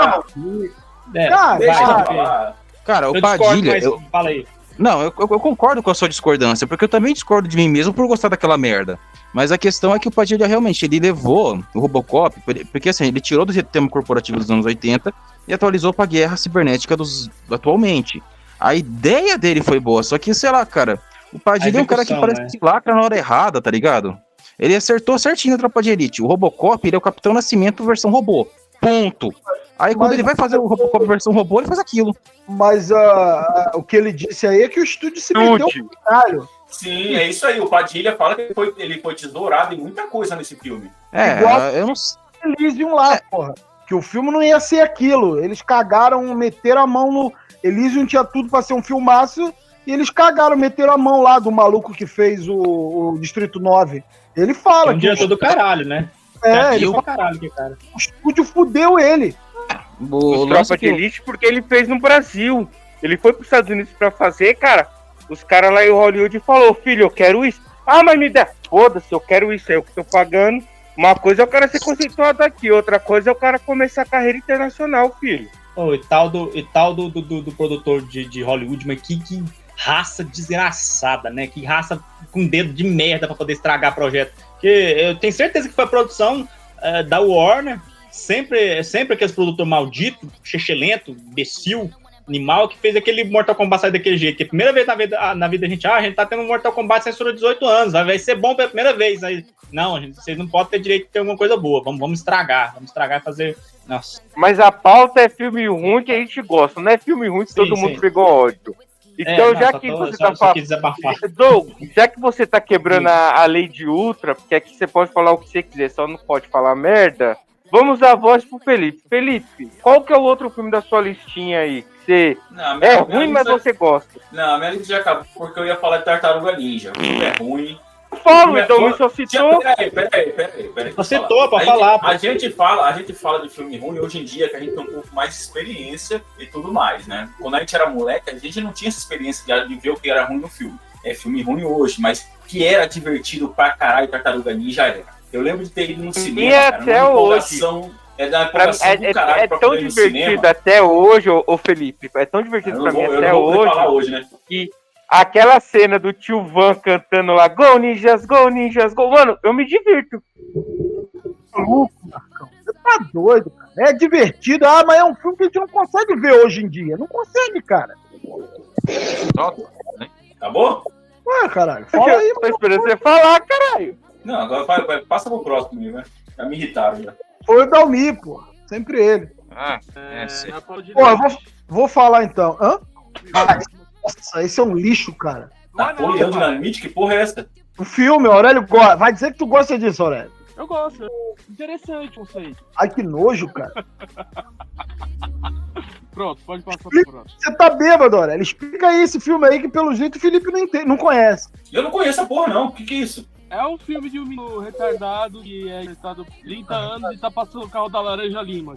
É, Cara, Deixa vai, eu vai. falar. Cara, o Eu Padilha. mas eu- fala aí. Não, eu, eu- concordo com a sua discordância, porque eu também discordo de mim mesmo por gostar daquela merda. Mas a questão é que o Padilha realmente ele levou o Robocop, por- porque assim, ele tirou do sistema corporativo dos anos 80 e atualizou pra guerra cibernética dos atualmente. A ideia dele foi boa, só que, sei lá, cara, o Padilha é um cara que parece né? que lacra na hora errada, tá ligado? Ele acertou certinho na tropa de elite. O Robocop, ele é o Capitão Nascimento versão robô. Ponto. Aí quando Mas- ele vai fazer o Robocop versão robô, ele faz aquilo. Mas ah, o que ele disse aí é que o estúdio se meteu pro caralho. Sim, é isso aí. O Padilha fala que ele foi, ele foi tesourado em muita coisa nesse filme. É, Igual- eu não sei. Elysium lá, porra. Que o filme não ia ser aquilo. Eles cagaram, meteram a mão no. Elysium tinha tudo pra ser um filmaço. E eles cagaram, meteram a mão lá do maluco que fez o, o Distrito 9. Ele É fala um que diretor do caralho, né? é, ele Ele fala caralho, que cara. que o estúdio fudeu ele. O Os lance Tropa que de Elite, porque ele fez no Brasil. Ele foi pros Estados Unidos pra fazer, cara. Os caras lá em Hollywood falou, filho, eu quero isso. Ah, mas me dá. Foda-se, eu quero isso, é eu que tô pagando. Uma coisa é o cara ser conceituado aqui, outra coisa é o cara começar a carreira internacional, filho. Ô, e tal do, e tal do, do, do- do produtor de, de Hollywood, mas que, que raça desgraçada, né? Que raça com dedo de merda pra poder estragar projeto. Porque eu tenho certeza que foi a produção eh, da Warner, sempre, sempre aqueles produtor maldito, chechelento, imbecil, animal, que fez aquele Mortal Kombat sair daquele jeito. Que a primeira vez na vida, na vida a gente, ah, a gente tá tendo um Mortal Kombat censura 18 anos, vai, ser bom pela primeira vez. Aí, não, gente, vocês não podem ter direito de ter alguma coisa boa, vamos, vamos estragar, vamos estragar e fazer. Nossa. Mas a pauta é filme ruim que a gente gosta, não é filme ruim que Sim, todo sim. mundo pegou ódio. Então, É, não, já que tô- você só- tá só falando. Doug, já que você tá quebrando a, a lei de Ultra, porque aqui você pode falar o que você quiser, só não pode falar merda. Vamos dar voz pro Felipe. Felipe, qual que é o outro filme da sua listinha aí? que Você Não, minha- é minha ruim, mas lista- você gosta. Não, a minha lista já acabou porque eu ia falar de Tartaruga Ninja. O filme é ruim. falo, então o só citou. Peraí, peraí, peraí. peraí Você citou pra falar, pô. A gente, fala, a gente fala de filme ruim hoje em dia, que a gente tem um pouco mais de experiência e tudo mais, né? Quando a gente era moleque, a gente não tinha essa experiência de, de ver o que era ruim no filme. É filme ruim hoje, mas que era divertido pra caralho, Tartaruga Ninja era. Eu lembro de ter ido no cinema, é cara, até hoje. É da Pra mim, é, do é- é tão divertido até hoje, ô, ô Felipe. É tão divertido pra mim vou- eu até não vou poder hoje. falar hoje, né? Que aquela cena do tio Van cantando lá, Go Ninjas, Go Ninjas, Go. Mano, eu me divirto. Maluco, Marcão. Você tá doido, cara. É divertido. Ah, mas é um filme que a gente não consegue ver hoje em dia. Não consegue, cara. Acabou? Ué, caralho. Fala aí, Tô esperando você falar, caralho. Não, agora vai, vai- passa pro próximo, né? Já me irritaram já. Foi o Dalmi, pô. Sempre ele. Ah, É, Pô, eu vou, vou falar então. Hã? Ah, nossa, esse é um lixo, cara. Napoleão Dinamite, que porra é essa? O filme, Aurélio gosta. Vai dizer que tu gosta disso, Aurélio. Eu gosto. é Interessante, não sei. Ai, que nojo, cara. Pronto, pode passar pro próximo. Você tá bêbado, Aurélio. Explica aí esse filme aí que pelo jeito o Felipe não, entende, não conhece. Eu não conheço a porra, não. O que, que é isso? É um filme de um menino retardado que é retardado 30 anos e tá passando o carro da Laranja Lima.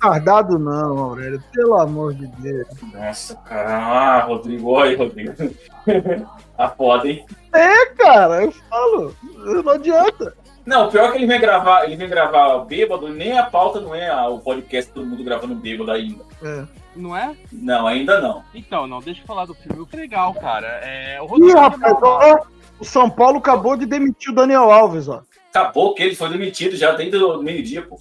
Tardado não, Aurélio. Pelo amor de Deus. Nossa, cara. Ah, Rodrigo. Olha aí, Rodrigo. tá foda, hein? É, cara, eu falo. Não adianta. Não, pior é que ele vem gravar, ele vem gravar bêbado, nem a pauta não é a- o podcast todo mundo gravando bêbado ainda. É. Não é? Não, ainda não. Então, não, deixa eu falar do filme. O que é legal, cara. É, o Ih, Rodrigo rapaz, ó, o São Paulo acabou de demitir o Daniel Alves, ó. Acabou que ele foi demitido já desde o meio-dia, pô.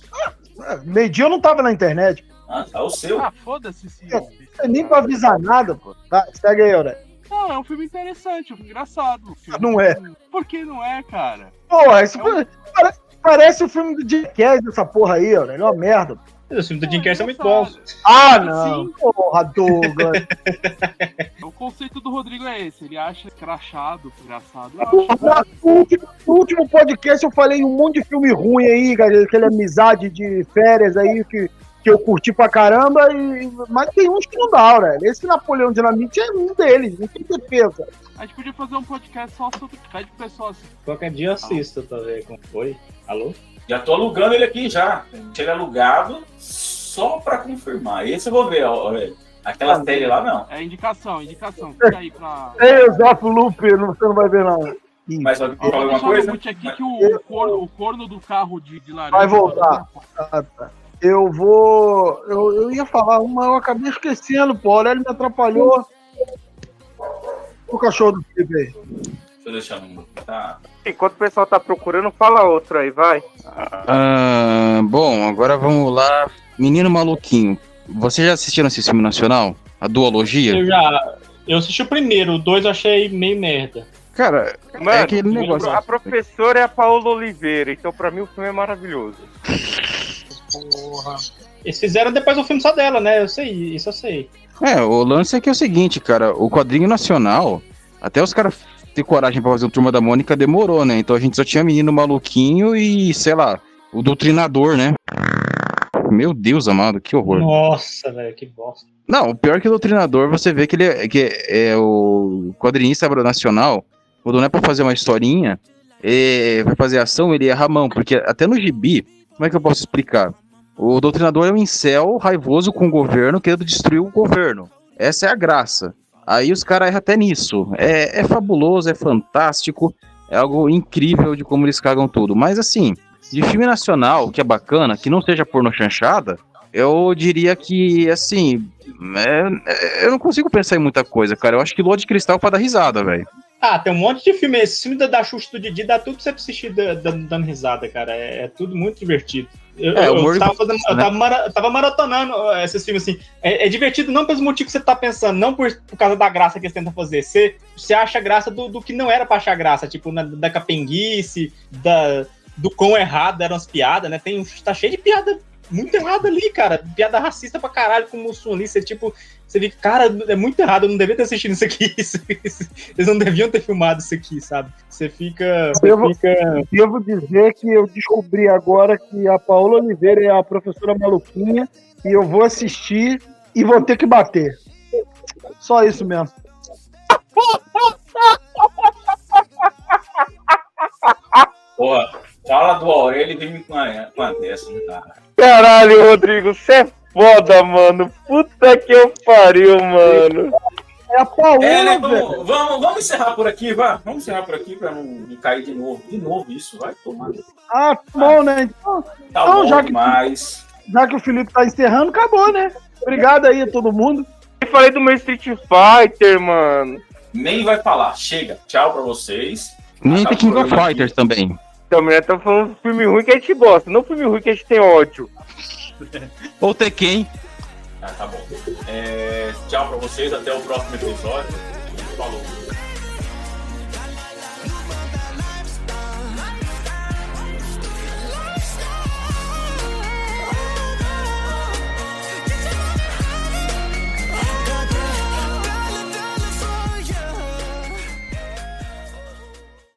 É, Meio dia eu não tava na internet. Ah, tá o seu. Ah, foda-se Não é nem pra avisar nada, pô. Tá, segue aí, Aurélio. Não, é um filme interessante, um filme engraçado. Um filme- Não é. Por que não é, cara? Porra, isso foi- parece, parece o filme do Jackass, essa porra aí, Aurélio. É uma merda. Os filmes do Jim Carrey são muito bons. Ah, não. Porra, Douglas. O conceito do Rodrigo é esse, ele acha crachado, engraçado. Porra, No último, no último podcast eu falei um monte de filme ruim aí, cara, aquela amizade de férias aí que, que eu curti pra caramba, e, mas tem uns que não dá, Aurélio. Esse Napoleão Dinamite é um deles, não tem defesa. A gente podia fazer um podcast só sobre pede pro pessoal assim. Qualquer dia eu assisto pra ver como foi. Alô? Já tô alugando ele aqui já. Ele alugado só pra confirmar. Esse eu vou ver, ó, velho. Aquela série lá, não. É indicação, indicação. Fica aí pra. Ei, Loop, não- você não vai ver não. Mas Eu vou falar no coisa? aqui que o, o corno, o corno do carro de, de laranja. Vai voltar. Ah, tá. Eu vou. Eu, eu ia falar uma, eu acabei esquecendo, pô. O Aurélio me atrapalhou. O cachorro do Felipe aí. Deixa eu deixar no. Tá. Enquanto o pessoal tá procurando, fala outro aí, vai. Ah, bom, agora vamos lá. Menino Maluquinho. Você já assistiram esse filme nacional? A duologia? Eu já. Eu assisti o primeiro, o dois eu achei meio merda. Cara, Mano, é aquele negócio. a professora é a Paola Oliveira, então pra mim o filme é maravilhoso. Porra. Eles fizeram depois um filme só dela, né? Eu sei, isso eu sei. É, o lance é que é o seguinte, cara. O quadrinho nacional, até os caras ter coragem pra fazer o Turma da Mônica demorou, né? Então a gente só tinha menino maluquinho e, sei lá, o doutrinador, né? Meu Deus amado, que horror. Nossa, velho, que bosta. Não, o pior é que o doutrinador, você vê que ele é, que é o quadrinista nacional, quando não é pra fazer uma historinha, é, vai fazer ação, ele erra a mão, porque até no gibi, como é que eu posso explicar? O doutrinador é um incel raivoso com o governo, querendo destruir o governo. Essa é a graça. Aí os caras erram até nisso. É, é fabuloso, é fantástico, é algo incrível de como eles cagam tudo. Mas assim, de filme nacional, que é bacana, que não seja porno chanchada, eu diria que, assim, é- é- eu não consigo pensar em muita coisa, cara. Eu acho que Lua de Cristal é pra dar risada, velho. Ah, tem um monte de filme. Esse filme da, da Xuxa do Didi dá tudo pra você assistir da- da- dando risada, cara. É, é tudo muito divertido. Eu, É, eu- eu tava, fazendo, eu né? tava, mara- eu tava maratonando uh, esses filmes assim. É, é divertido não pelos motivos que você tá pensando, não por, por causa da graça que eles tentam fazer. Você, você acha graça do, do que não era pra achar graça, tipo, na- da capenguice, da, do quão errado eram as piadas, né? Tem, tá cheio de piada muito errada ali, cara. Piada racista pra caralho com o Mussum. Você, tipo, você fica, cara, é muito errado, eu não devia ter assistido isso aqui. Isso- isso- eles não deviam ter filmado isso aqui, sabe? Você fica. Você Devo, fica. devo dizer que eu descobri agora que a Paola Oliveira é a professora maluquinha e eu vou assistir e vou ter que bater. Só isso mesmo. Porra, fala do Aurélio e vem com a, com a dessa, né, cara? Caralho, Rodrigo, você é foda, mano. Puta que eu pariu, mano. É a Paola, É, né, velho. vamos, vamos, vamos encerrar por aqui, vá. Vamos encerrar por aqui pra não, não cair de novo. De novo isso, vai tomar. Ah, tá bom, né? Então, Tá então, bom já, que, demais. já que o Felipe tá encerrando, acabou, né? Obrigado aí a todo mundo. Eu falei do meu Street Fighter, mano. Nem vai falar. Chega. Tchau pra vocês. Nem tem King of Fighters também. Também tá falando de filme ruim que a gente gosta, não filme ruim que a gente tem ódio. Ou Tekken. Ah, tá bom. É, tchau pra vocês. Até o próximo episódio. Falou.